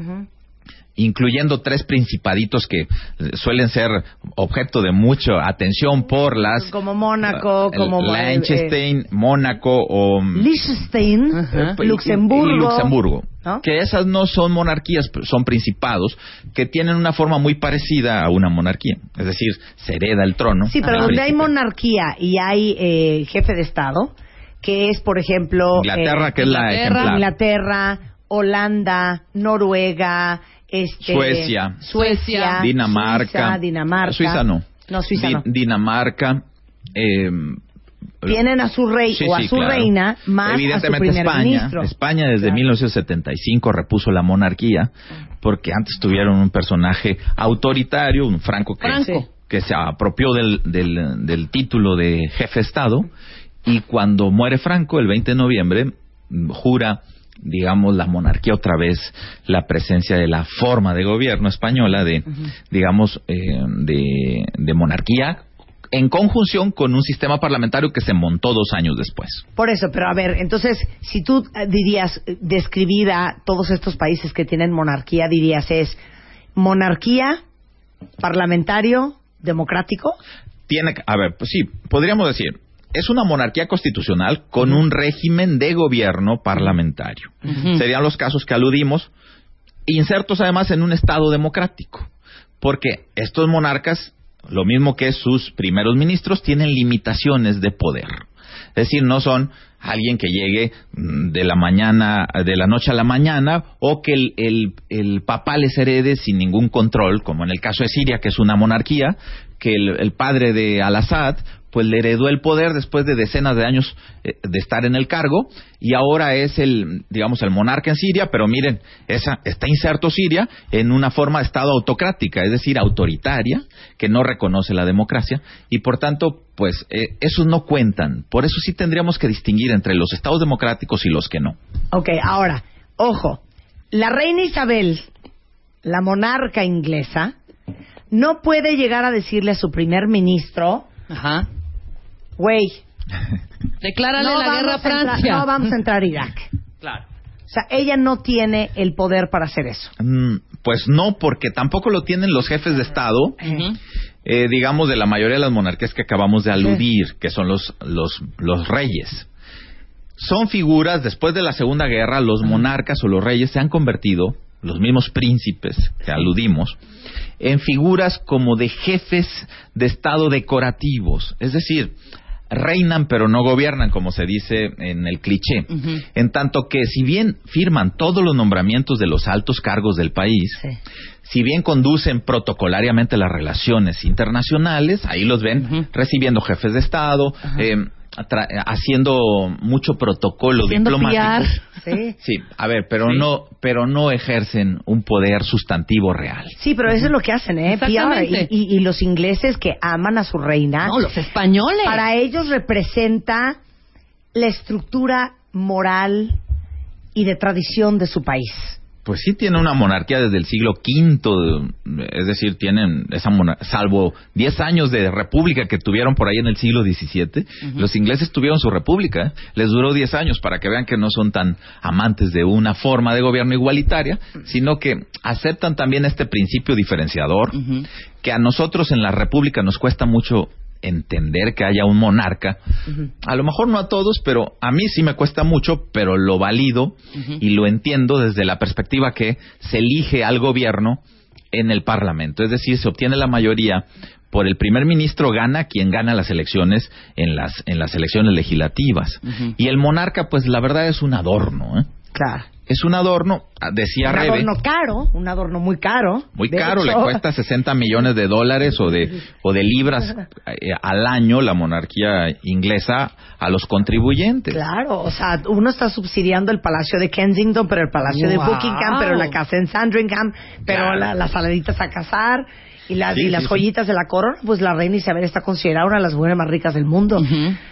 incluyendo tres principaditos que eh, suelen ser objeto de mucha atención por las... Como Mónaco, el- como eh, Liechtenstein, Mónaco o... Liechtenstein, Ajá. y- Luxemburgo. y Luxemburgo. ¿no? Que esas no son monarquías, son principados que tienen una forma muy parecida a una monarquía. Es decir, se hereda el trono. Sí, pero donde hay monarquía y hay eh, jefe de Estado, que es, por ejemplo, Inglaterra, eh, que es la Inglaterra, ejemplar. Inglaterra, Holanda, Noruega, este, Suecia. Suecia, Dinamarca. Suiza, Dinamarca. Suiza no. No, Suiza Di- no. Dinamarca. eh, Tienen a su rey Sí, o a sí, su claro. reina más a su Evidentemente primer España, ministro. España desde Claro. 1975 repuso la monarquía porque antes tuvieron un personaje autoritario, un Franco que, Franco. que se apropió del, del, del título de jefe de Estado y cuando muere Franco el 20 de noviembre jura digamos la monarquía otra vez la presencia de la forma de gobierno española de digamos eh, de, de monarquía en conjunción con un sistema parlamentario que se montó dos años después. Por eso, pero a ver, entonces, si tú dirías, describir a todos estos países que tienen monarquía, dirías es monarquía, parlamentario, democrático. Tiene, a ver, pues sí, podríamos decir, es una monarquía constitucional con un régimen de gobierno parlamentario. Serían los casos que aludimos, insertos además en un Estado democrático, porque estos monarcas lo mismo que sus primeros ministros, tienen limitaciones de poder. Es decir, no son alguien que llegue mm, de la mañana, de la noche a la mañana, o que el, el, el papá les herede sin ningún control, como en el caso de Siria, que es una monarquía, que el, el padre de Al-Assad pues le heredó el poder después de decenas de años eh, de estar en el cargo y ahora es el, digamos, el monarca en Siria, pero miren, esa, está inserto Siria en una forma de Estado autocrática, es decir, autoritaria, que no reconoce la democracia y por tanto, pues, eh, esos no cuentan. Por eso sí tendríamos que distinguir entre los Estados democráticos y los que no. Ok, ahora, ojo, la reina Isabel, la monarca inglesa, no puede llegar a decirle a su primer ministro, Ajá. Güey, Declárale no, la guerra a vamos a entrar- Francia. no vamos a entrar a Irak. Claro. O sea, ella no tiene el poder para hacer eso. Mm, Pues no, porque tampoco lo tienen los jefes de Estado, eh, digamos, de la mayoría de las monarquías que acabamos de aludir, que son los, los, los reyes. Son figuras, después de la Segunda Guerra, los monarcas o los reyes se han convertido, los mismos príncipes que aludimos, en figuras como de jefes de Estado decorativos. Es decir, reinan pero no gobiernan, como se dice en el cliché. En tanto que, si bien firman todos los nombramientos de los altos cargos del país, Sí. si bien conducen protocolariamente las relaciones internacionales, ahí los ven recibiendo jefes de Estado, eh, haciendo mucho protocolo Haciendo diplomático. Sí. Sí, a ver, pero Sí. no, pero no ejercen un poder sustantivo real. Sí, pero eso es lo que hacen, ¿eh? PR. Y, y- y los ingleses que aman a su reina, No, los españoles. para ellos representa la estructura moral y de tradición de su país. Pues sí tiene una monarquía desde el siglo V, es decir, tienen esa mona- salvo 10 años de república que tuvieron por ahí en el siglo XVII, los ingleses tuvieron su república, ¿eh? les duró 10 años para que vean que no son tan amantes de una forma de gobierno igualitaria, sino que aceptan también este principio diferenciador, que a nosotros en la república nos cuesta mucho entender que haya un monarca. A lo mejor no a todos, pero a mí sí me cuesta mucho, pero lo valido y lo entiendo desde la perspectiva que se elige al gobierno en el Parlamento. Es decir, se obtiene la mayoría por el primer ministro gana quien gana las elecciones en las en las elecciones legislativas. Y el monarca pues la verdad es un adorno, ¿eh? Claro. Es un adorno, ah, decía Un Rebe. adorno caro, un adorno muy caro. Muy De caro, le hecho, cuesta 60 millones de dólares o de, o de libras eh, al año la monarquía inglesa a los contribuyentes. Claro, o sea, uno está subsidiando el Palacio de Kensington, pero el Palacio de Wow. Buckingham, pero la casa en Sandringham, pero Claro. la- las saladitas a cazar y las, Sí, y las sí, sí. joyitas de la corona, pues la reina Isabel está considerada una de las mujeres más ricas del mundo.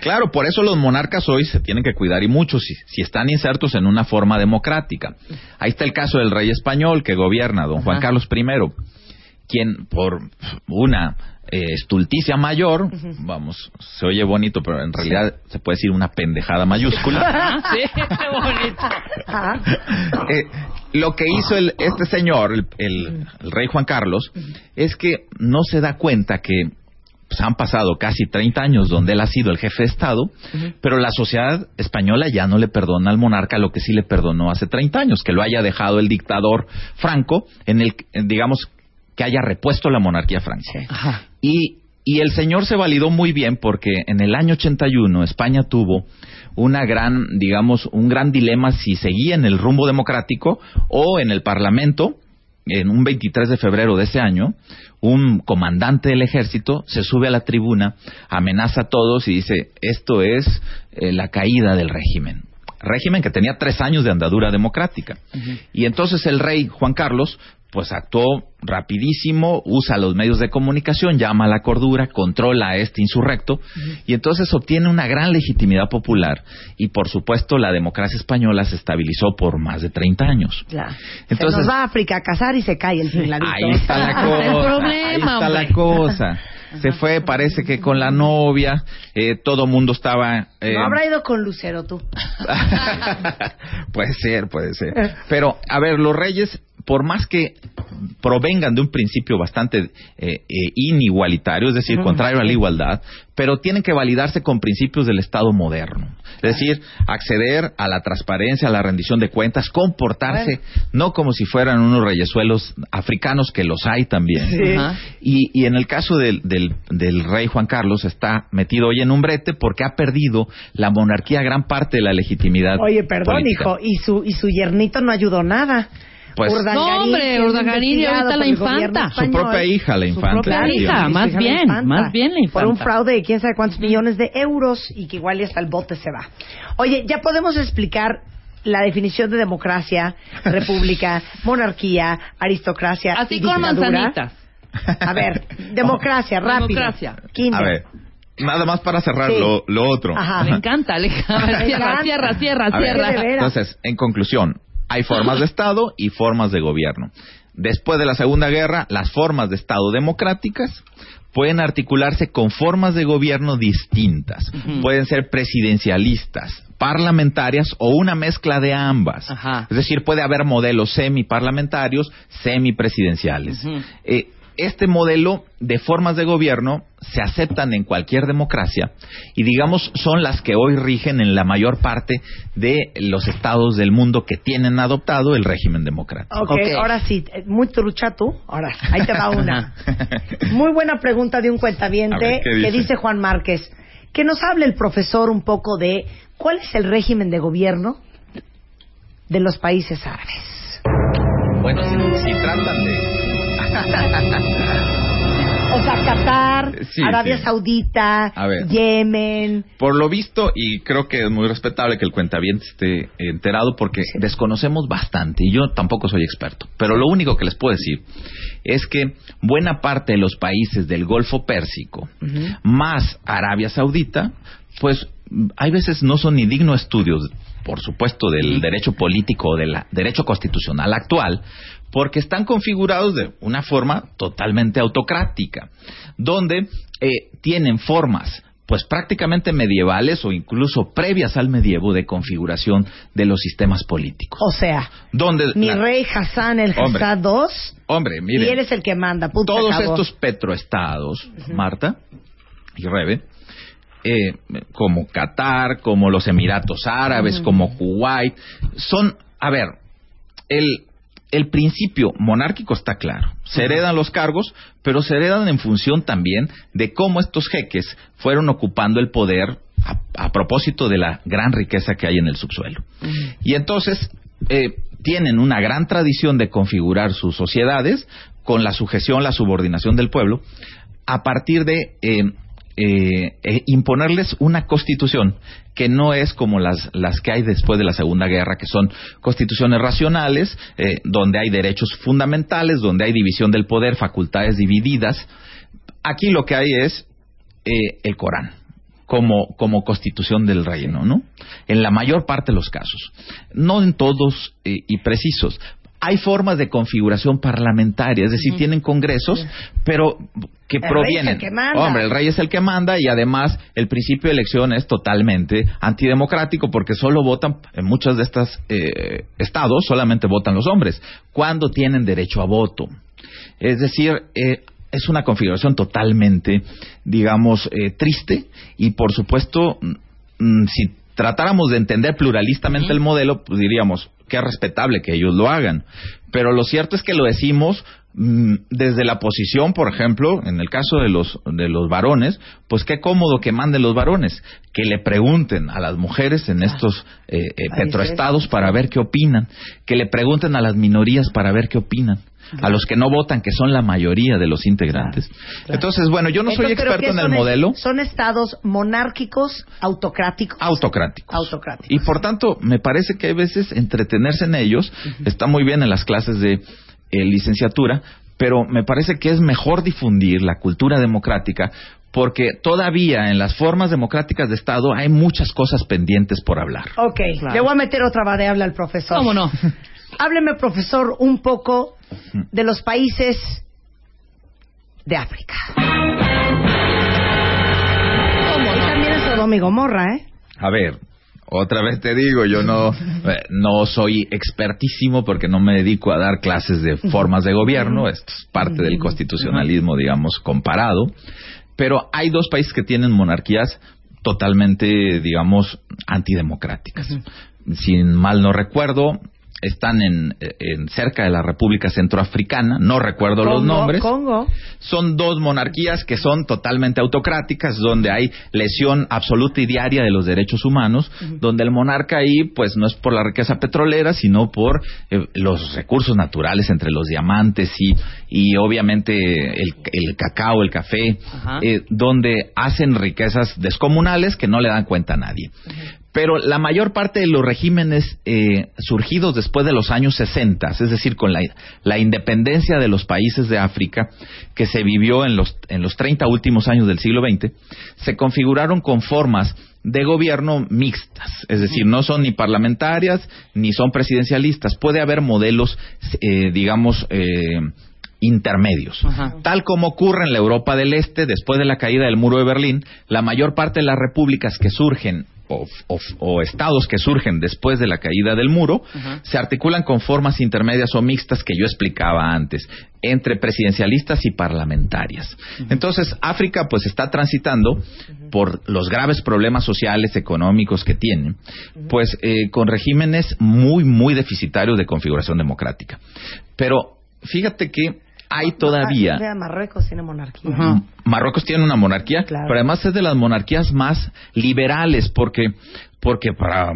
Claro, por eso los monarcas hoy se tienen que cuidar y mucho si, si están insertos en una forma democrática. Ahí está el caso del rey español que gobierna, don Juan. Carlos I, quien por una eh, estulticia mayor, vamos, se oye bonito, pero en realidad se puede decir una pendejada mayúscula. Sí, qué bonito. Eh, lo que hizo el- este señor, el, el- el rey Juan Carlos, es que no se da cuenta que pues, han pasado casi 30 años donde él ha sido el jefe de Estado, pero la sociedad española ya no le perdona al monarca lo que sí le perdonó hace 30 años, que lo haya dejado el dictador Franco, en el, en, digamos, que haya repuesto la monarquía Franco. Ajá. Y, y el señor se validó muy bien porque en el año 81 España tuvo una gran, digamos, un gran dilema si seguía en el rumbo democrático o en el Parlamento. En un 23 de febrero de ese año, un comandante del ejército se sube a la tribuna, amenaza a todos y dice, esto es eh, la caída del régimen. Régimen que tenía tres años de andadura democrática. Y entonces el rey Juan Carlos pues actuó rapidísimo, usa los medios de comunicación, llama a la cordura, controla a este insurrecto y entonces obtiene una gran legitimidad popular y por supuesto la democracia española se estabilizó por más de 30 años. Claro. Entonces- se nos va a África a cazar y se cae el tingladito. Ahí está la cosa. problema, ahí está hombre. la cosa. Se fue, parece que con la novia, eh, todo mundo estaba... eh, No habrá ido con Lucero tú. puede ser, puede ser. Pero, a ver, los reyes, por más que provengan de un principio bastante eh, eh, inigualitario, es decir, contrario a la igualdad, pero tienen que validarse con principios del Estado moderno. Es decir, acceder a la transparencia, a la rendición de cuentas, comportarse no como si fueran unos reyesuelos africanos, que los hay también. Y, y, en el caso del, del, del, rey Juan Carlos está metido hoy en un brete porque ha perdido la monarquía gran parte de la legitimidad. Oye, perdón, hijo, y su, y su yernito no ayudó nada. Pues, no, hombre, Urdangarín y ahorita la infanta. Su propia hija, la infanta. Su propia hija, más bien, más bien la infanta. Por un fraude de quién sabe cuántos millones de euros y que igual y hasta el bote se va. Oye, ya podemos explicar la definición de democracia, república, monarquía, aristocracia Así y con manzanitas. A ver, democracia, rápido. Democracia. A ver, nada más para cerrar lo, lo, otro. Ajá. Me encanta, le Cierra, cierra, cierra, cierra. Entonces, en conclusión, hay formas de Estado y formas de gobierno. Después de la Segunda Guerra, las formas de Estado democráticas pueden articularse con formas de gobierno distintas. Pueden ser presidencialistas, parlamentarias o una mezcla de ambas. Es decir, puede haber modelos semiparlamentarios, semipresidenciales. eh, este modelo de formas de gobierno se aceptan en cualquier democracia y digamos son las que hoy rigen en la mayor parte de los estados del mundo que tienen adoptado el régimen democrático. Ok, okay. ahora sí, muy trucha tú. Ahora, ahí te va una. muy buena pregunta de un cuentaviente que dice Juan Márquez. Que nos hable el profesor un poco de cuál es el régimen de gobierno de los países árabes. Bueno, si, si tratan de o sea, Qatar, Arabia Saudita, Yemen. Por lo visto, y creo que es muy respetable que el cuentaviente esté enterado porque desconocemos bastante y yo tampoco soy experto. Pero lo único que les puedo decir es que buena parte de los países del Golfo Pérsico, más Arabia Saudita, pues hay veces no son ni dignos estudios por supuesto, del derecho político o del derecho constitucional actual, porque están configurados de una forma totalmente autocrática, donde eh, tienen formas pues prácticamente medievales o incluso previas al medievo de configuración de los sistemas políticos. O sea, donde mi rey Hassan el Hassan II, hombre, mire, y él es el que manda. todos estos petroestados, Marta y Rebe, eh, como Qatar, como los Emiratos Árabes, como Kuwait, son, a ver, el el principio monárquico está claro. Se heredan los cargos, pero se heredan en función también de cómo estos jeques fueron ocupando el poder a, propósito de la gran riqueza que hay en el subsuelo. Y entonces eh, tienen una gran tradición de configurar sus sociedades con la sujeción, la subordinación del pueblo, a partir de eh, eh, eh, imponerles una constitución que no es como las, las que hay después de la Segunda Guerra, que son constituciones racionales, eh, donde hay derechos fundamentales, donde hay división del poder, facultades divididas. Aquí lo que hay es el Corán. Como, como constitución del reino, ¿no? En la mayor parte de los casos. No en todos y precisos, hay formas de configuración parlamentaria, es decir, tienen congresos, pero que provienen. Hombre, el rey es el que manda y además el principio de elección es totalmente antidemocrático porque solo votan en muchos de estos eh, estados solamente votan los hombres cuando tienen derecho a voto. Es decir, eh, es una configuración totalmente, digamos, eh, triste y por supuesto, mm, si tratáramos de entender pluralistamente el modelo, pues diríamos, que es respetable que ellos lo hagan. Pero lo cierto es que lo decimos mm, desde la posición, por ejemplo, en el caso de los, de los varones, pues qué cómodo que manden los varones, que le pregunten a las mujeres en estos eh, eh, petroestados para ver qué opinan, que le pregunten a las minorías para ver qué opinan a los que no votan, que son la mayoría de los integrantes. Entonces, bueno, yo no soy experto en el modelo. Son estados monárquicos, autocráticos. Autocráticos. Autocráticos. Y por tanto, me parece que hay veces entretenerse en ellos está muy bien en las clases de eh, licenciatura, pero me parece que es mejor difundir la cultura democrática porque todavía en las formas democráticas de Estado hay muchas cosas pendientes por hablar. Ok, le voy a meter otra variable al profesor. ¿Cómo no? Hábleme, profesor, un poco de los países de África. ¿Cómo? también es Sodoma y Gomorra, ¿eh? A ver, otra vez te digo, yo no, eh, no soy expertísimo porque no me dedico a dar clases de formas de gobierno, esto es parte del constitucionalismo, digamos, comparado, pero hay dos países que tienen monarquías totalmente, digamos, antidemocráticas. Sin mal no recuerdo, están en, en, cerca de la República Centroafricana, no recuerdo los nombres. Congo. Son dos monarquías que son totalmente autocráticas, donde hay lesión absoluta y diaria de los derechos humanos, donde el monarca ahí, pues no es por la riqueza petrolera, sino por eh, los recursos naturales entre los diamantes y, y obviamente el, el cacao, el café, eh, donde hacen riquezas descomunales que no le dan cuenta a nadie. Pero la mayor parte de los regímenes eh, surgidos después de los años 60, es decir, con la, la, independencia de los países de África, que se vivió en los, en los 30 últimos años del siglo XX, se configuraron con formas de gobierno mixtas, es decir, no son ni parlamentarias ni son presidencialistas. Puede haber modelos, eh, digamos, eh, intermedios. Ajá. Tal como ocurre en la Europa del Este, después de la caída del muro de Berlín, la mayor parte de las repúblicas que surgen o, o, o, estados que surgen después de la caída del muro uh -huh. se articulan con formas intermedias o mixtas que yo explicaba antes entre presidencialistas y parlamentarias. Uh -huh. Entonces, África pues está transitando uh -huh. por los graves problemas sociales, económicos que tiene, pues eh, con regímenes muy, muy deficitarios de configuración democrática. Pero fíjate que hay todavía. Marruecos tiene monarquía. Uh -huh. Marruecos tiene una monarquía, claro. pero además es de las monarquías más liberales, porque, porque para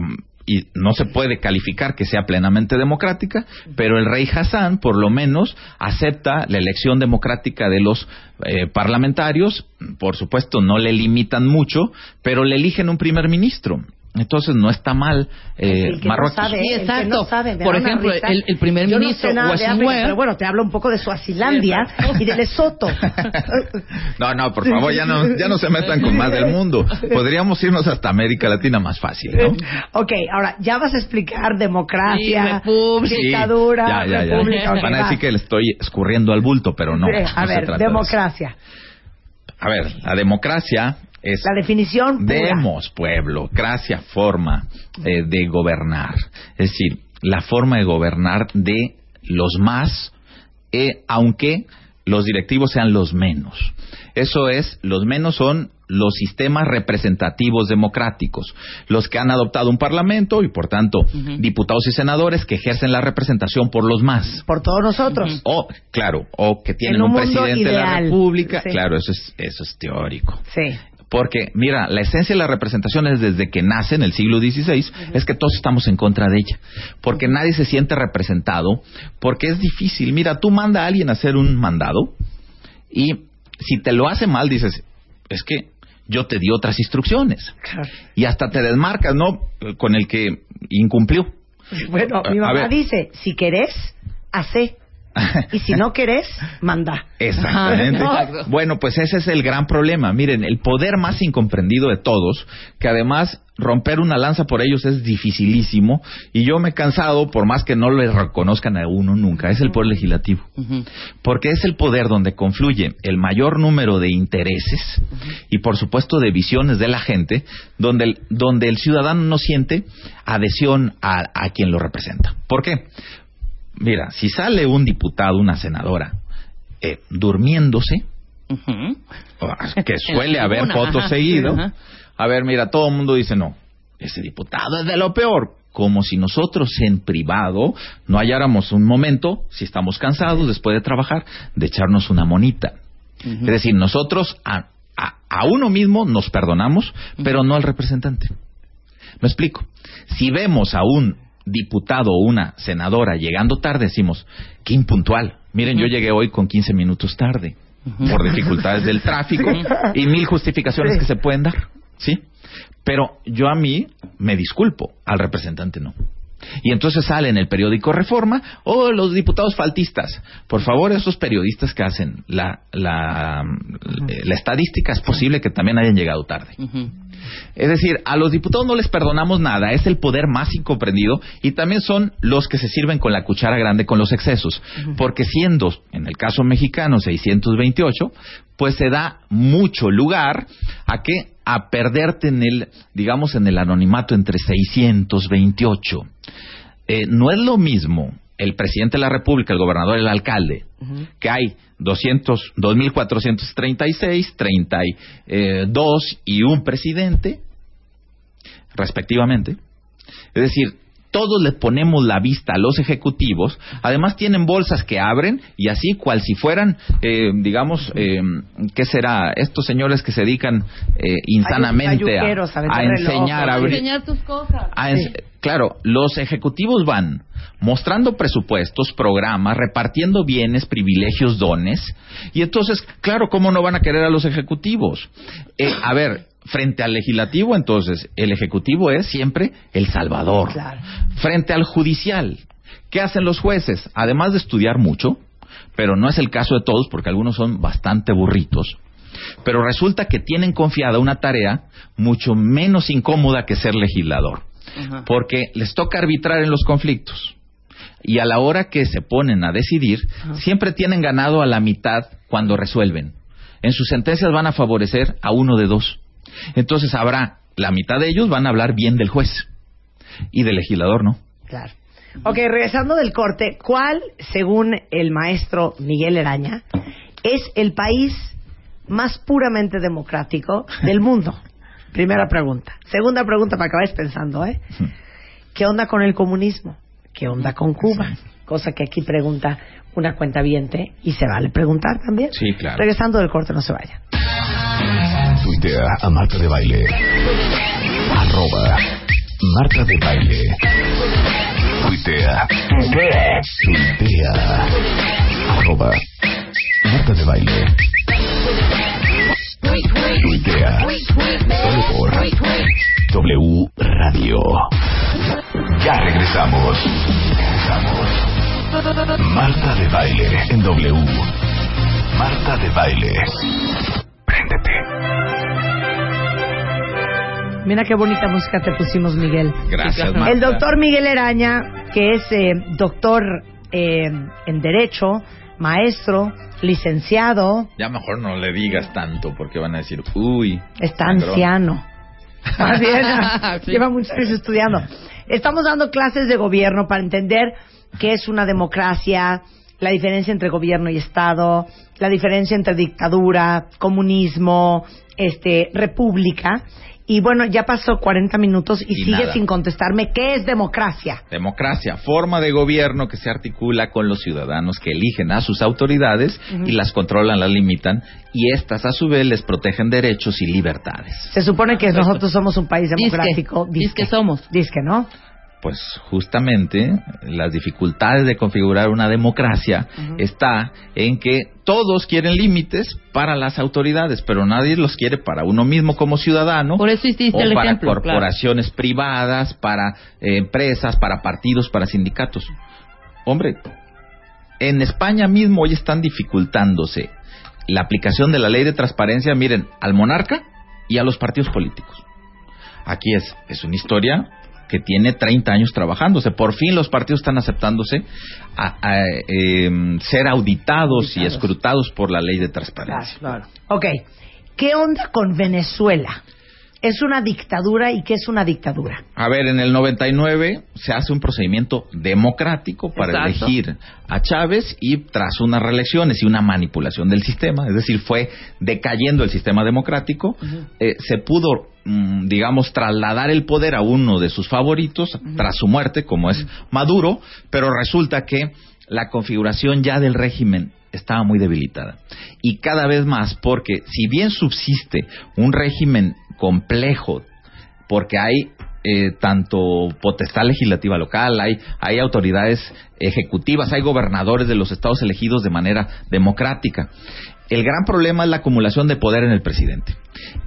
y no se puede calificar que sea plenamente democrática, pero el rey Hassan, por lo menos, acepta la elección democrática de los eh, parlamentarios. Por supuesto, no le limitan mucho, pero le eligen un primer ministro. Entonces no está mal eh, el que Marruecos. No sabe, sí, exacto. No sabe, Por ejemplo, el, el, primer Yo ministro no sé nada de África, pero bueno, te hablo un poco de Suazilandia y de Lesoto. no, no, por favor, ya no, ya no se metan con más del mundo. Podríamos irnos hasta América Latina más fácil, ¿no? ok, ahora ya vas a explicar democracia, sí, dictadura, sí, ya, ya, ya. república. Okay, Van a decir que le estoy escurriendo al bulto, pero no. Sí, a no ver, democracia. A ver, la democracia es la definición pura. demos pueblo, gracia forma eh, de gobernar, es decir, la forma de gobernar de los más, eh, aunque los directivos sean los menos. Eso es, los menos son los sistemas representativos democráticos, los que han adoptado un parlamento y por tanto uh -huh. diputados y senadores que ejercen la representación por los más. Por todos nosotros. O, claro, o que tienen un, un, presidente ideal. de la república. Sí. Claro, eso es, eso es teórico. Sí. Porque, mira, la esencia de la representación es desde que nace en el siglo XVI, uh -huh. es que todos estamos en contra de ella. Porque nadie se siente representado, porque es difícil. Mira, tú manda a alguien a hacer un mandado y si te lo hace mal, dices, es que yo te di otras instrucciones. Claro. Y hasta te desmarcas, ¿no? Con el que incumplió. Bueno, mi mamá dice, si querés, hace. Y si no querés, manda. Exactamente. ¿No? Bueno, pues ese es el gran problema. Miren, el poder más incomprendido de todos, que además romper una lanza por ellos es dificilísimo, y yo me he cansado, por más que no le reconozcan a uno nunca, es el poder legislativo. Uh -huh. Porque es el poder donde confluye el mayor número de intereses uh -huh. y, por supuesto, de visiones de la gente, donde el, donde el ciudadano no siente adhesión a, a quien lo representa. ¿Por qué? Mira, si sale un diputado, una senadora, eh, durmiéndose, uh -huh. que suele haber fotos seguido, a ver, mira, todo el mundo dice, no, ese diputado es de lo peor. Como si nosotros en privado no halláramos un momento, si estamos cansados después de trabajar, de echarnos una monita. Uh -huh. Es decir, nosotros a, a, a, uno mismo nos perdonamos, pero no al representante. Me explico. Si vemos a un diputado o una senadora llegando tarde, decimos, qué impuntual. Miren, yo llegué hoy con 15 minutos tarde por dificultades del tráfico y mil justificaciones que se pueden dar, ¿sí? Pero yo a mí me disculpo, al representante no. Y entonces sale en el periódico Reforma, o oh, los diputados faltistas. Por favor, esos periodistas que hacen la, la, la estadística, es posible que también hayan llegado tarde. Uh -huh. Es decir, a los diputados no les perdonamos nada, es el poder más incomprendido y también son los que se sirven con la cuchara grande con los excesos. Uh -huh. Porque siendo, en el caso mexicano, 628, pues se da mucho lugar a que a perderte en el, digamos, en el anonimato entre 628. Eh, no es lo mismo el presidente de la República, el gobernador, el alcalde, que hay 200, 2.436, 32 y un presidente, respectivamente. Es decir, todos le ponemos la vista a los ejecutivos, además tienen bolsas que abren y así cual si fueran, eh, digamos, eh, ¿qué será? Estos señores que se dedican eh, insanamente a, a a enseñar, a abrir. enseñar tus cosas. a ens- Claro, los ejecutivos van mostrando presupuestos, programas, repartiendo bienes, privilegios, dones. Y entonces, claro, ¿cómo no van a querer a los ejecutivos? Eh, a ver, frente al legislativo, entonces, el ejecutivo es siempre el salvador. Claro. Frente al judicial, ¿qué hacen los jueces? Además de estudiar mucho, pero no es el caso de todos porque algunos son bastante burritos. Pero resulta que tienen confiada una tarea mucho menos incómoda que ser legislador Ajá. porque les toca arbitrar en los conflictos. Y a la hora que se ponen a decidir, siempre tienen ganado a la mitad cuando resuelven. En sus sentencias van a favorecer a uno de dos. Entonces habrá, la mitad de ellos van a hablar bien del juez y del legislador, ¿no? Claro. Ok, regresando del corte, ¿cuál, según el maestro Miguel Eraña, es el país más puramente democrático del mundo? Primera pregunta. Segunda pregunta para que vayas pensando, ¿eh? ¿Qué onda con el comunismo? ¿Qué onda con Cuba? Cosa que aquí pregunta una cuenta y se vale preguntar también. Sí, claro. Regresando del corte, no se vayan. Tuitea a Marta de Baile. Arroba Marta de Baile. Tuitea. Tuitea. Arroba Marta de Baile. Tuitea. Solo por W Radio. Ya regresamos. Regresamos. Marta de Baile en W. Marta de Baile. Mira qué bonita música te pusimos, Miguel. Gracias, Marta. El doctor Miguel Eraña, que es eh, doctor eh, en Derecho, maestro, licenciado, Ya mejor no le digas tanto porque van a decir, uy. está sangrón. anciano. Más bien, Sí. lleva muchos años estudiando. Estamos dando clases de gobierno para entender qué es una democracia, la diferencia entre gobierno y Estado, la diferencia entre dictadura, comunismo, este, república. Y bueno, ya pasó 40 minutos y, Y sigue nada. sin contestarme qué es democracia. Democracia, forma de gobierno que se articula con los ciudadanos que eligen a sus autoridades y las controlan, las limitan y estas a su vez les protegen derechos y libertades. Se supone que nosotros somos un país democrático. Disque somos. Disque, ¿no? Pues justamente las dificultades de configurar una democracia está en que todos quieren límites para las autoridades, pero nadie los quiere para uno mismo como ciudadano. Por eso hiciste o el para ejemplo, corporaciones privadas, para eh, empresas, para partidos, para sindicatos. Hombre, en España mismo hoy están dificultándose la aplicación de la ley de transparencia, miren, al monarca y a los partidos políticos. Aquí es, es una historia que tiene 30 años trabajándose. Por fin los partidos están aceptándose a, a, em, ser auditados, y escrutados por la ley de transparencia. Claro, claro. Ok, ¿qué onda con Venezuela? ¿Es una dictadura y qué es una dictadura? A ver, en el 99 se hace un procedimiento democrático para Exacto. elegir a Chávez y tras unas reelecciones y una manipulación del sistema, es decir, fue decayendo el sistema democrático, eh, se pudo, mm, digamos, trasladar el poder a uno de sus favoritos tras su muerte, como es Maduro, pero resulta que la configuración ya del régimen estaba muy debilitada. Y cada vez más, porque si bien subsiste un régimen complejo, porque hay eh, tanto potestad legislativa local, hay, hay autoridades ejecutivas, hay gobernadores de los estados elegidos de manera democrática. El gran problema es la acumulación de poder en el presidente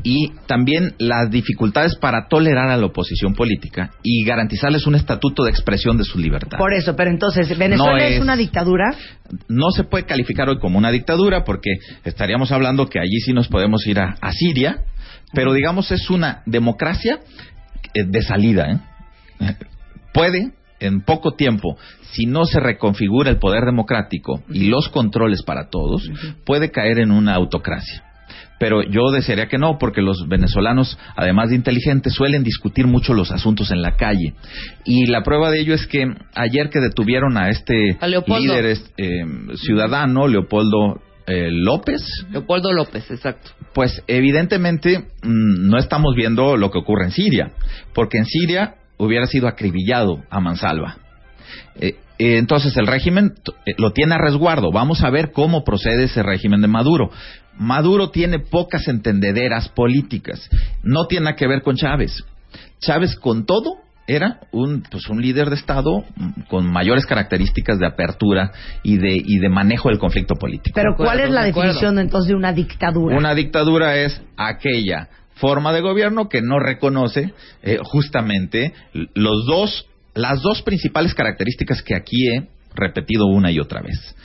y también las dificultades para tolerar a la oposición política y garantizarles un estatuto de expresión de su libertad. Por eso, pero entonces, ¿Venezuela No es... es- una dictadura? No se puede calificar hoy como una dictadura porque estaríamos hablando que allí sí nos podemos ir a, a Siria, pero digamos es una democracia eh, de salida. ¿eh? Puede, en poco tiempo, si no se reconfigura el poder democrático y los controles para todos, puede caer en una autocracia. pero yo desearía que no, porque los venezolanos, además de inteligentes, suelen discutir mucho los asuntos en la calle. Y la prueba de ello es que ayer que detuvieron a este A líder es- eh, ciudadano, Leopoldo eh, López, Leopoldo López, exacto. pues evidentemente mm, no estamos viendo lo que ocurre en Siria, porque en Siria hubiera sido acribillado a mansalva. Eh, eh, entonces el régimen lo tiene a resguardo. Vamos a ver cómo procede ese régimen de Maduro. Maduro tiene pocas entendederas políticas. No tiene nada que ver con Chávez. Chávez con todo era un pues un líder de estado con mayores características de apertura y de y de manejo del conflicto político. Pero ¿cuál es la de acuerdo. definición entonces de una dictadura? Una dictadura es aquella forma de gobierno que no reconoce eh, justamente los dos, las dos principales características que aquí he repetido una y otra vez.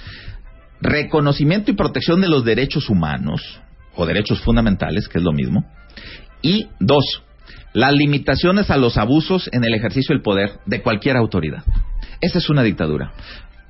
Reconocimiento y protección de los derechos humanos, o derechos fundamentales, que es lo mismo. Y dos, las limitaciones a los abusos en el ejercicio del poder de cualquier autoridad. Esa es una dictadura.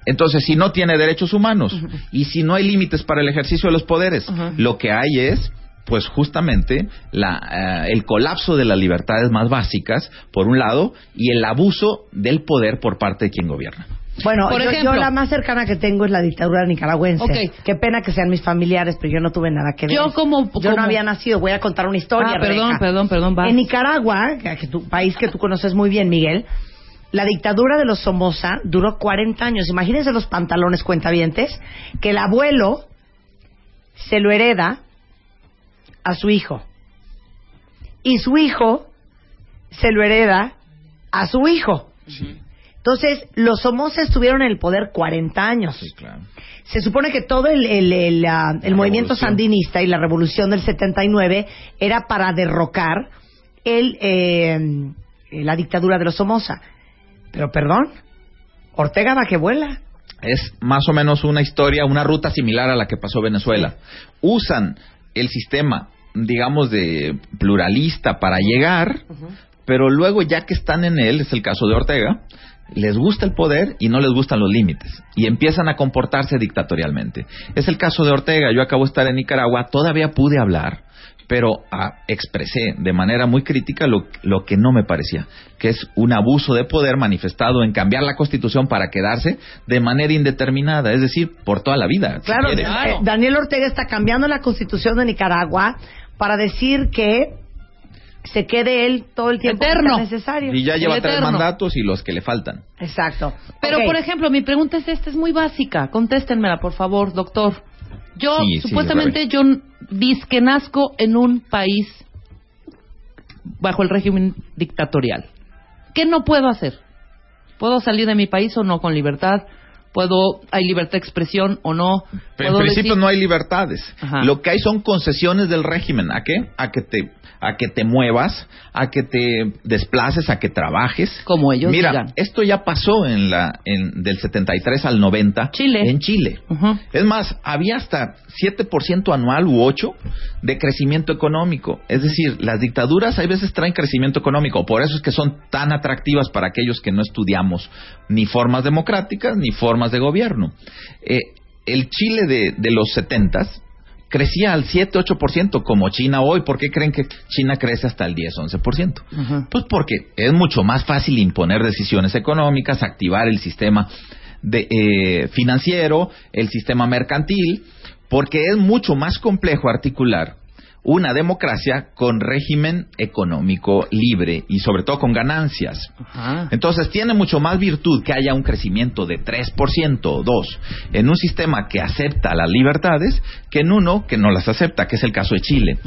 Entonces, si no tiene derechos humanos y si no hay límites para el ejercicio de los poderes, lo que hay es, pues justamente, la, eh, el colapso de las libertades más básicas, por un lado, y el abuso del poder por parte de quien gobierna. Bueno, Por yo, ejemplo- yo la más cercana que tengo es la dictadura nicaragüense. Ok. Qué pena que sean mis familiares, pero yo no tuve nada que ver. Yo como- Yo como- no había nacido. Voy a contar una historia. Ah, perdón, Rebeca. perdón, perdón, vas. En Nicaragua, que, tu país que tú conoces muy bien, Miguel, la dictadura de los Somoza duró 40 años. Imagínense los pantalones cuentavientes, que el abuelo se lo hereda a su hijo. Y su hijo se lo hereda a su hijo. Entonces, los Somoza estuvieron en el poder 40 años. claro. Se supone que todo el, el- el, movimiento sandinista y la revolución del 79 era para derrocar el, eh, la dictadura de los Somoza. Pero perdón, Ortega va que vuela. es más o menos una historia, una ruta similar a la que pasó Venezuela. Usan el sistema, digamos, de pluralista para llegar, pero luego ya que están en él, es el caso de Ortega, les gusta el poder y no les gustan los límites y empiezan a comportarse dictatorialmente. Es el caso de Ortega, yo acabo de estar en Nicaragua, todavía pude hablar, pero ah, expresé de manera muy crítica lo, lo que no me parecía, que es un abuso de poder manifestado en cambiar la constitución para quedarse de manera indeterminada, es decir, por toda la vida. si Claro, eh, Daniel Ortega está cambiando la constitución de Nicaragua para decir que se quede él todo el tiempo Eterno. necesario. Y ya El lleva tres eterno. mandatos y los que le faltan. Exacto. Pero, por ejemplo, mi pregunta es esta, es muy básica. Contéstenmela, por favor, doctor. Yo, Sí, sí, supuestamente, Rabe. yo que nazco en un país bajo el régimen dictatorial. ¿Qué no puedo hacer? ¿Puedo salir de mi país o no con libertad? ¿Puedo, hay libertad de expresión o no? Pero en ¿Puedo principio decir- no hay libertades. Ajá. Lo que hay son concesiones del régimen. ¿A qué? A que te a que te muevas, a que te desplaces, a que trabajes. Como ellos Mira, digan. esto ya pasó en la en, del 73 al 90 Chile. en Chile. Es más, había hasta 7% anual u 8 de crecimiento económico. Es decir, las dictaduras hay veces traen crecimiento económico. Por eso es que son tan atractivas para aquellos que no estudiamos ni formas democráticas ni formas de gobierno. Eh, el Chile de, de los 70 crecía al 7-8% como China hoy. ¿Por qué creen que China crece hasta el 10-11%? Ujú. Pues porque es mucho más fácil imponer decisiones económicas, activar el sistema de, eh, financiero, el sistema mercantil, porque es mucho más complejo articular una democracia con régimen económico libre y sobre todo con ganancias. Ajá. Entonces tiene mucho más virtud que haya un crecimiento de 3% o 2% en un sistema que acepta las libertades que en uno que no las acepta, que es el caso de Chile.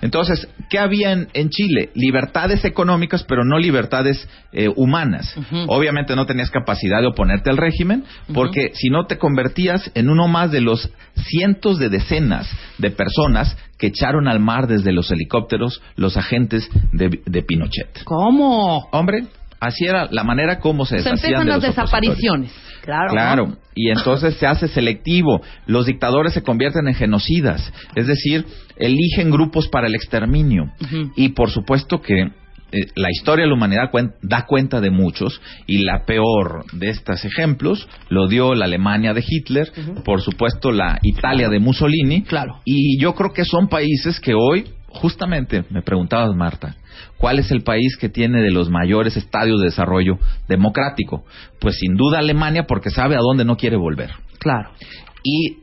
Entonces, ¿qué había en, en Chile? Libertades económicas, pero no libertades eh, humanas. Obviamente no tenías capacidad de oponerte al régimen, porque si no te convertías en uno más de los cientos de decenas de personas que echaron al mar desde los helicópteros los agentes de, de Pinochet. ¿Cómo? Hombre, así era la manera como se Se deshacían empiezan de las los desapariciones. Claro. Claro, y entonces se hace selectivo. Los dictadores se convierten en genocidas, es decir, eligen grupos para el exterminio. Y por supuesto que la historia de la humanidad cuen- da cuenta de muchos y la peor de estos ejemplos lo dio la Alemania de Hitler, por supuesto la Italia de Mussolini. Claro. Y yo creo que son países que hoy, justamente, me preguntabas Marta, ¿cuál es el país que tiene de los mayores estadios de desarrollo democrático? Pues sin duda Alemania porque sabe a dónde no quiere volver. Claro. Y,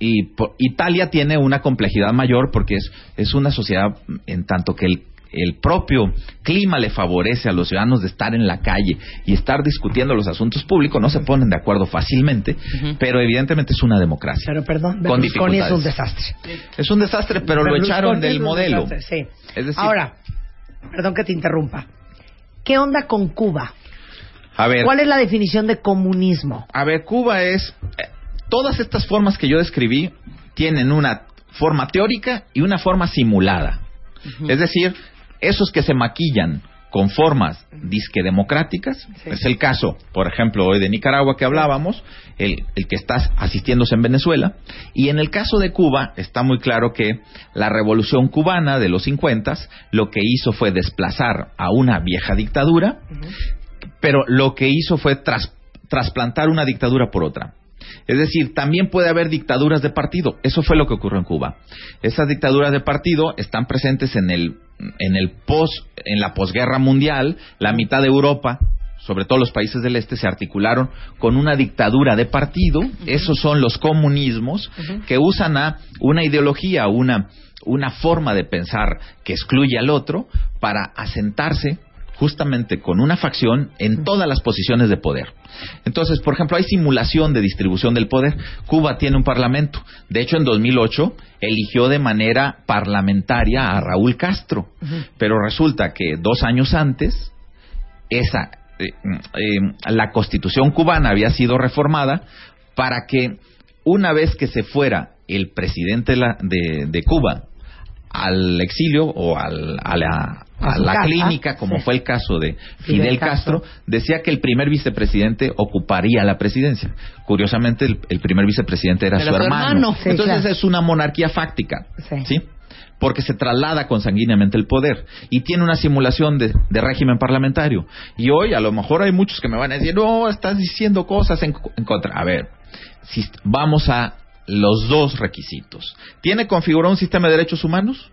y po- Italia tiene una complejidad mayor porque es, es una sociedad en tanto que el, el propio clima le favorece a los ciudadanos de estar en la calle y estar discutiendo los asuntos públicos, no se ponen de acuerdo fácilmente, pero evidentemente es una democracia. Pero perdón, Con Berlusconi es un desastre. Es un desastre, pero lo echaron es del un modelo. desastre, sí. Es decir- Ahora, perdón que te interrumpa. ¿Qué onda con Cuba? A ver, ¿Cuál es la definición de comunismo? A ver, Cuba es... eh, todas estas formas que yo describí tienen una forma teórica y una forma simulada. Es decir, esos que se maquillan con formas disque democráticas, es el caso, por ejemplo, hoy de Nicaragua que hablábamos, el, el que está asistiéndose en Venezuela, y en el caso de Cuba está muy claro que la revolución cubana de los 50 lo que hizo fue desplazar a una vieja dictadura, pero lo que hizo fue tras- trasplantar una dictadura por otra. Es decir, también puede haber dictaduras de partido. Eso fue lo que ocurrió en Cuba. Esas dictaduras de partido están presentes en el en el pos en la posguerra mundial. La mitad de Europa, sobre todo los países del este, se articularon con una dictadura de partido. Esos son los comunismos que usan a una ideología, una una forma de pensar que excluye al otro para asentarse justamente con una facción en todas las posiciones de poder. Entonces, por ejemplo, hay simulación de distribución del poder. Cuba tiene un parlamento. De hecho, en 2008 eligió de manera parlamentaria a Raúl Castro. Pero resulta que dos años antes, esa, eh, eh, la constitución cubana había sido reformada para que una vez que se fuera el presidente de, la- de- de Cuba al exilio o al- a la, A clínica, como sí. fue el caso de Fidel Fidel Castro. Castro, decía que el primer vicepresidente ocuparía la presidencia. Curiosamente, el, el primer vicepresidente era, su su hermano. hermano. Sí, Entonces claro. es una monarquía fáctica. Sí. ¿sí? Porque se traslada consanguíneamente el poder y tiene una simulación de, de régimen parlamentario. Y hoy a lo mejor hay muchos que me van a decir, no, estás diciendo cosas en, en contra. A ver, si vamos a los dos requisitos. ¿Tiene configurado un sistema de derechos humanos?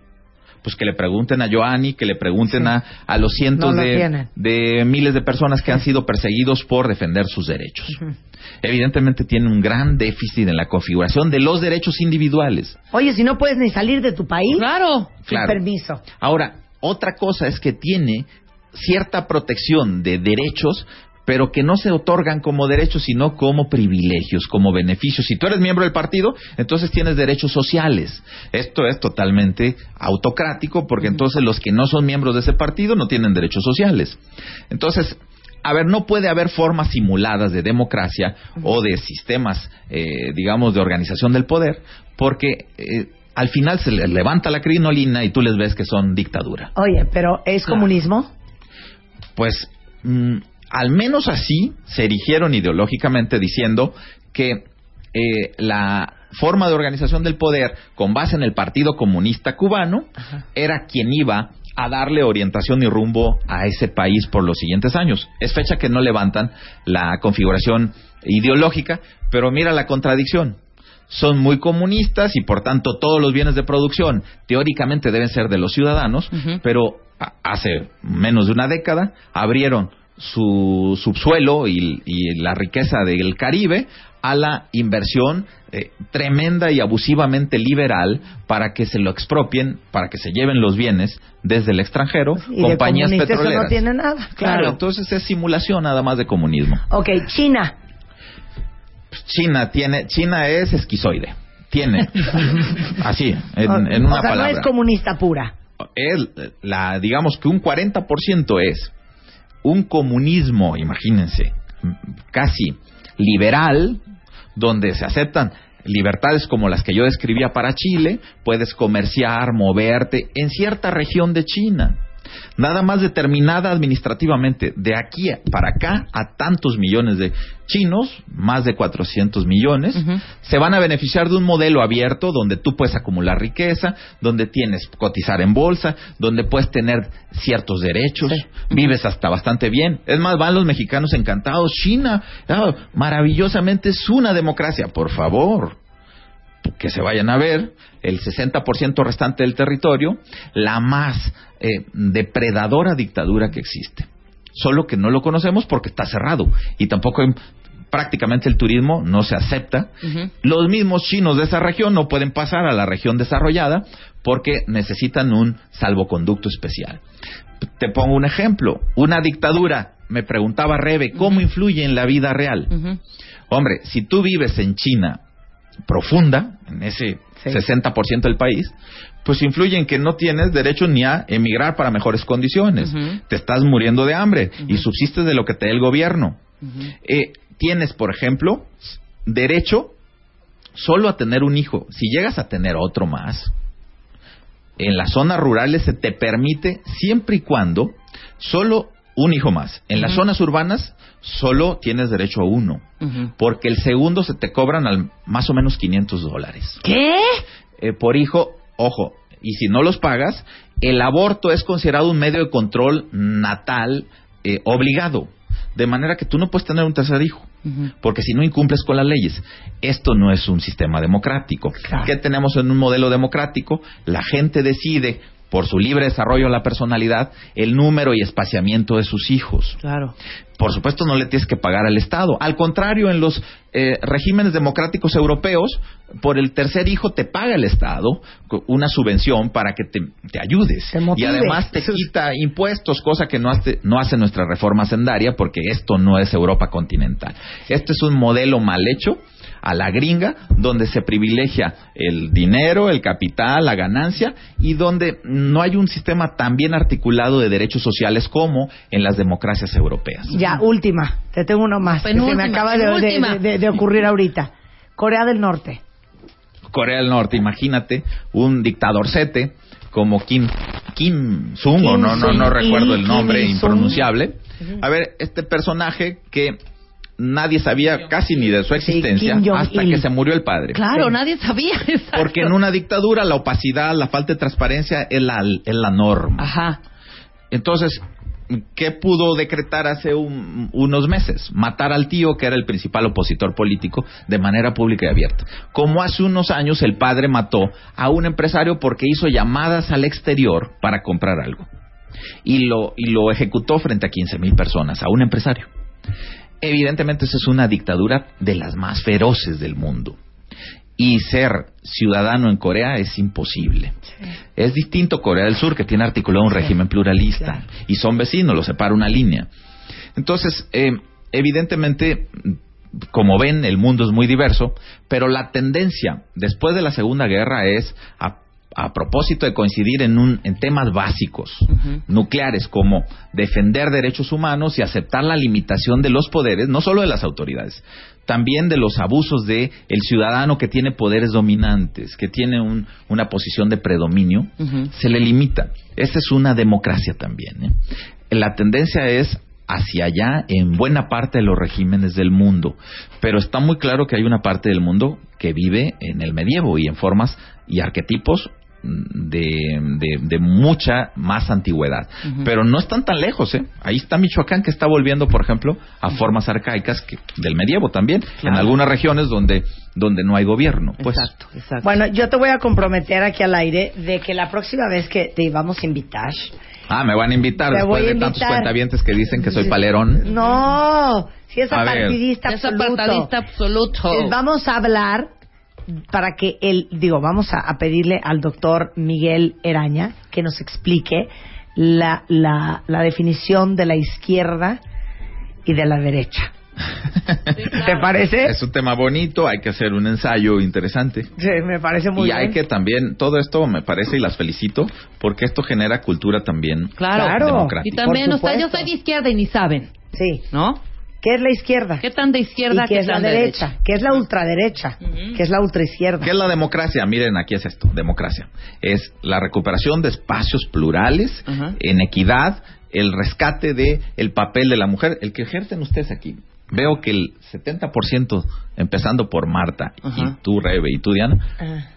Pues que le pregunten a Joanny, que le pregunten Sí. a, a los cientos No lo de, de miles de personas que han sido perseguidos por defender sus derechos. Evidentemente tiene un gran déficit en la configuración de los derechos individuales. Oye, si no puedes ni salir de tu país, Claro. sin Claro. permiso. Ahora, otra cosa es que tiene cierta protección de derechos, pero que no se otorgan como derechos, sino como privilegios, como beneficios. Si tú eres miembro del partido, entonces tienes derechos sociales. Esto es totalmente autocrático, porque entonces los que no son miembros de ese partido no tienen derechos sociales. Entonces, a ver, no puede haber formas simuladas de democracia o de sistemas, eh, digamos, de organización del poder, porque eh, al final se les levanta la crinolina y tú les ves que son dictadura. Oye, pero ¿es comunismo? Pues mm, al menos así se erigieron ideológicamente diciendo que eh, la forma de organización del poder con base en el Partido Comunista Cubano era quien iba a darle orientación y rumbo a ese país por los siguientes años. Es fecha que no levantan la configuración ideológica, pero mira la contradicción. Son muy comunistas y por tanto todos los bienes de producción teóricamente deben ser de los ciudadanos, pero hace menos de una década abrieron su subsuelo y, y la riqueza del Caribe a la inversión eh, tremenda y abusivamente liberal para que se lo expropien, para que se lleven los bienes desde el extranjero, Y de compañías eso petroleras. no tiene nada. Claro, Claro. entonces es simulación nada más de comunismo. Ok, China. China tiene, China es esquizoide. Tiene, así, en, O- en una o sea, palabra. no es comunista pura. es la digamos que un 40% es un comunismo, imagínense, casi liberal, donde se aceptan libertades como las que yo describía para Chile, puedes comerciar, moverte en cierta región de China. Nada más determinada administrativamente. De aquí para acá a tantos millones de chinos, más de 400 millones, se van a beneficiar de un modelo abierto donde tú puedes acumular riqueza, donde tienes cotizar en bolsa, donde puedes tener ciertos derechos, vives hasta bastante bien. Es más, van los mexicanos encantados. China, ah, maravillosamente es una democracia. Por favor, que se vayan a ver, el 60% restante del territorio, la más eh, depredadora dictadura que existe. Solo que no lo conocemos porque está cerrado y tampoco prácticamente el turismo no se acepta. Los mismos chinos de esa región no pueden pasar a la región desarrollada porque necesitan un salvoconducto especial. Te pongo un ejemplo, una dictadura, me preguntaba Rebe, ¿cómo influye en la vida real? Hombre, si tú vives en China profunda, en ese 60% del país, pues influye en que no tienes derecho ni a emigrar para mejores condiciones. Te estás muriendo de hambre y subsistes de lo que te dé el gobierno. Eh, tienes, por ejemplo, derecho solo a tener un hijo. Si llegas a tener otro más, en las zonas rurales se te permite siempre y cuando solo un hijo más. En las zonas urbanas solo tienes derecho a uno, porque el segundo se te cobran al más o menos 500 dólares. ¿Qué? Eh, por hijo, ojo, y si no los pagas, el aborto es considerado un medio de control natal eh, obligado, de manera que tú no puedes tener un tercer hijo. Porque si no incumples con las leyes, esto no es un sistema democrático. ¿Qué tenemos en un modelo democrático? La gente decide por su libre desarrollo de la personalidad, el número y espaciamiento de sus hijos. Claro. Por supuesto, no le tienes que pagar al Estado. Al contrario, en los eh, regímenes democráticos europeos, por el tercer hijo te paga el Estado una subvención para que te, ayudes. y además te quita impuestos, cosa que no hace, no hace nuestra reforma hacendaria, porque esto no es Europa continental. Este es un modelo mal hecho a la gringa, donde se privilegia el dinero, el capital, la ganancia y donde no hay un sistema tan bien articulado de derechos sociales como en las democracias europeas. Ya, última, te tengo uno más que se me acaba de, ocurrir ahorita. Corea del Norte. Corea del Norte, imagínate un dictadorcete como Kim Kim Sung o no no no recuerdo el nombre impronunciable. A ver, este personaje que nadie sabía casi ni de su existencia hasta que se murió el padre. Claro, nadie sabía. Porque en una dictadura la opacidad, la falta de transparencia es la, es la norma. Ajá. Entonces, ¿qué pudo decretar hace unos meses? Matar al tío, que era el principal opositor político, de manera pública y abierta. Como hace unos años el padre mató a un empresario porque hizo llamadas al exterior para comprar algo. Y lo, y lo ejecutó frente a 15 mil personas, a un empresario. Evidentemente esa es una dictadura de las más feroces del mundo. Y ser ciudadano en Corea es imposible. Es distinto Corea del Sur, que tiene articulado un régimen pluralista. Y son vecinos, los separa una línea. Entonces, eh, evidentemente, como ven, el mundo es muy diverso, pero la tendencia después de la Segunda Guerra es a a propósito de coincidir en, un, en temas básicos, nucleares, como defender derechos humanos y aceptar la limitación de los poderes, no solo de las autoridades, también de los abusos de el ciudadano que tiene poderes dominantes, que tiene un, una posición de predominio, se le limita. Esa es una democracia también. ¿eh? La tendencia es hacia allá en buena parte de los regímenes del mundo. Pero está muy claro que hay una parte del mundo que vive en el medievo y en formas y arquetipos de, de, mucha más antigüedad. Pero no están tan lejos, ¿eh? Ahí está Michoacán que está volviendo, por ejemplo, a formas arcaicas que, del medievo también, en algunas regiones donde, donde no hay gobierno. Pues. Exacto, exacto. Bueno, yo te voy a comprometer aquí al aire de que la próxima vez que te vamos a invitar, Ah, me van a invitar después de tantos cuentavientes que dicen que soy palerón. No, si es apartidista absoluto. absoluto. Vamos a hablar para que él, digo, vamos a, pedirle al doctor Miguel Eraña que nos explique la, la, la definición de la izquierda y de la derecha. ¿Te parece? Es un tema bonito, hay que hacer un ensayo interesante. Sí, me parece muy bien. Y hay que también, todo esto me parece y las felicito, porque esto genera cultura también claro. democrática. Y también, o sea, yo soy de izquierda y ni saben. Sí. ¿No? ¿Qué es la izquierda? ¿Qué tan de izquierda? ¿Y qué es la tan de derecha? ¿Qué es la ultraderecha? Ujú. ¿Qué es la ultraizquierda? ¿Qué es la democracia? Miren, aquí es esto, democracia. Es la recuperación de espacios plurales, en equidad, el rescate de el papel de la mujer, el que ejercen ustedes aquí. Veo que el 70%, empezando por Marta, y tú, Rebe, y tú, Diana, Ah.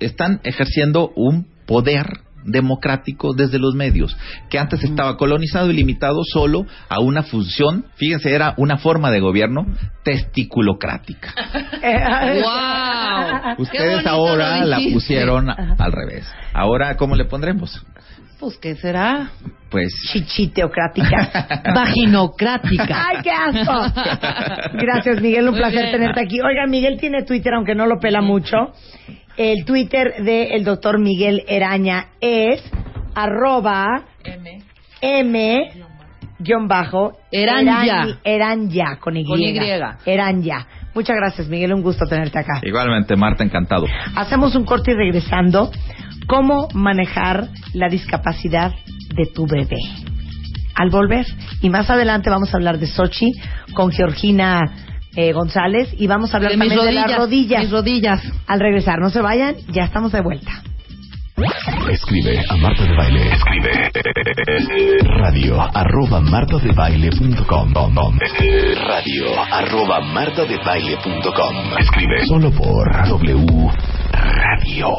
están ejerciendo un poder democrático desde los medios, que antes estaba colonizado y limitado solo a una función, fíjense, era una forma de gobierno testiculocrática. ¡Wow! Qué Ustedes ahora la pusieron al revés. Ahora, ¿cómo le pondremos? Pues, ¿qué será? Pues Chichiteocrática. Vaginocrática. ¡Ay, qué asco! Gracias, Miguel. Un Muy placer bien. tenerte aquí. Oiga, Miguel tiene Twitter, aunque no lo pela mucho. El Twitter del doctor Miguel Eraña es arroba m guion bajo Eranya con Y. Con Y. Eranya. Muchas gracias, Miguel. Un gusto tenerte acá. igualmente, Marta, encantado. Hacemos un corte y regresando. ¿Cómo manejar la discapacidad de tu bebé? Al volver. Y más adelante vamos a hablar de Sochi con Georgina eh, González y vamos a hablar De mis también de las rodillas. Mis rodillas. Al regresar, no se vayan, ya estamos de vuelta. Escribe a Marta de Baile. Escribe radio arroba martadebaile.com radio arroba martadebaile.com Escribe solo por W Radio.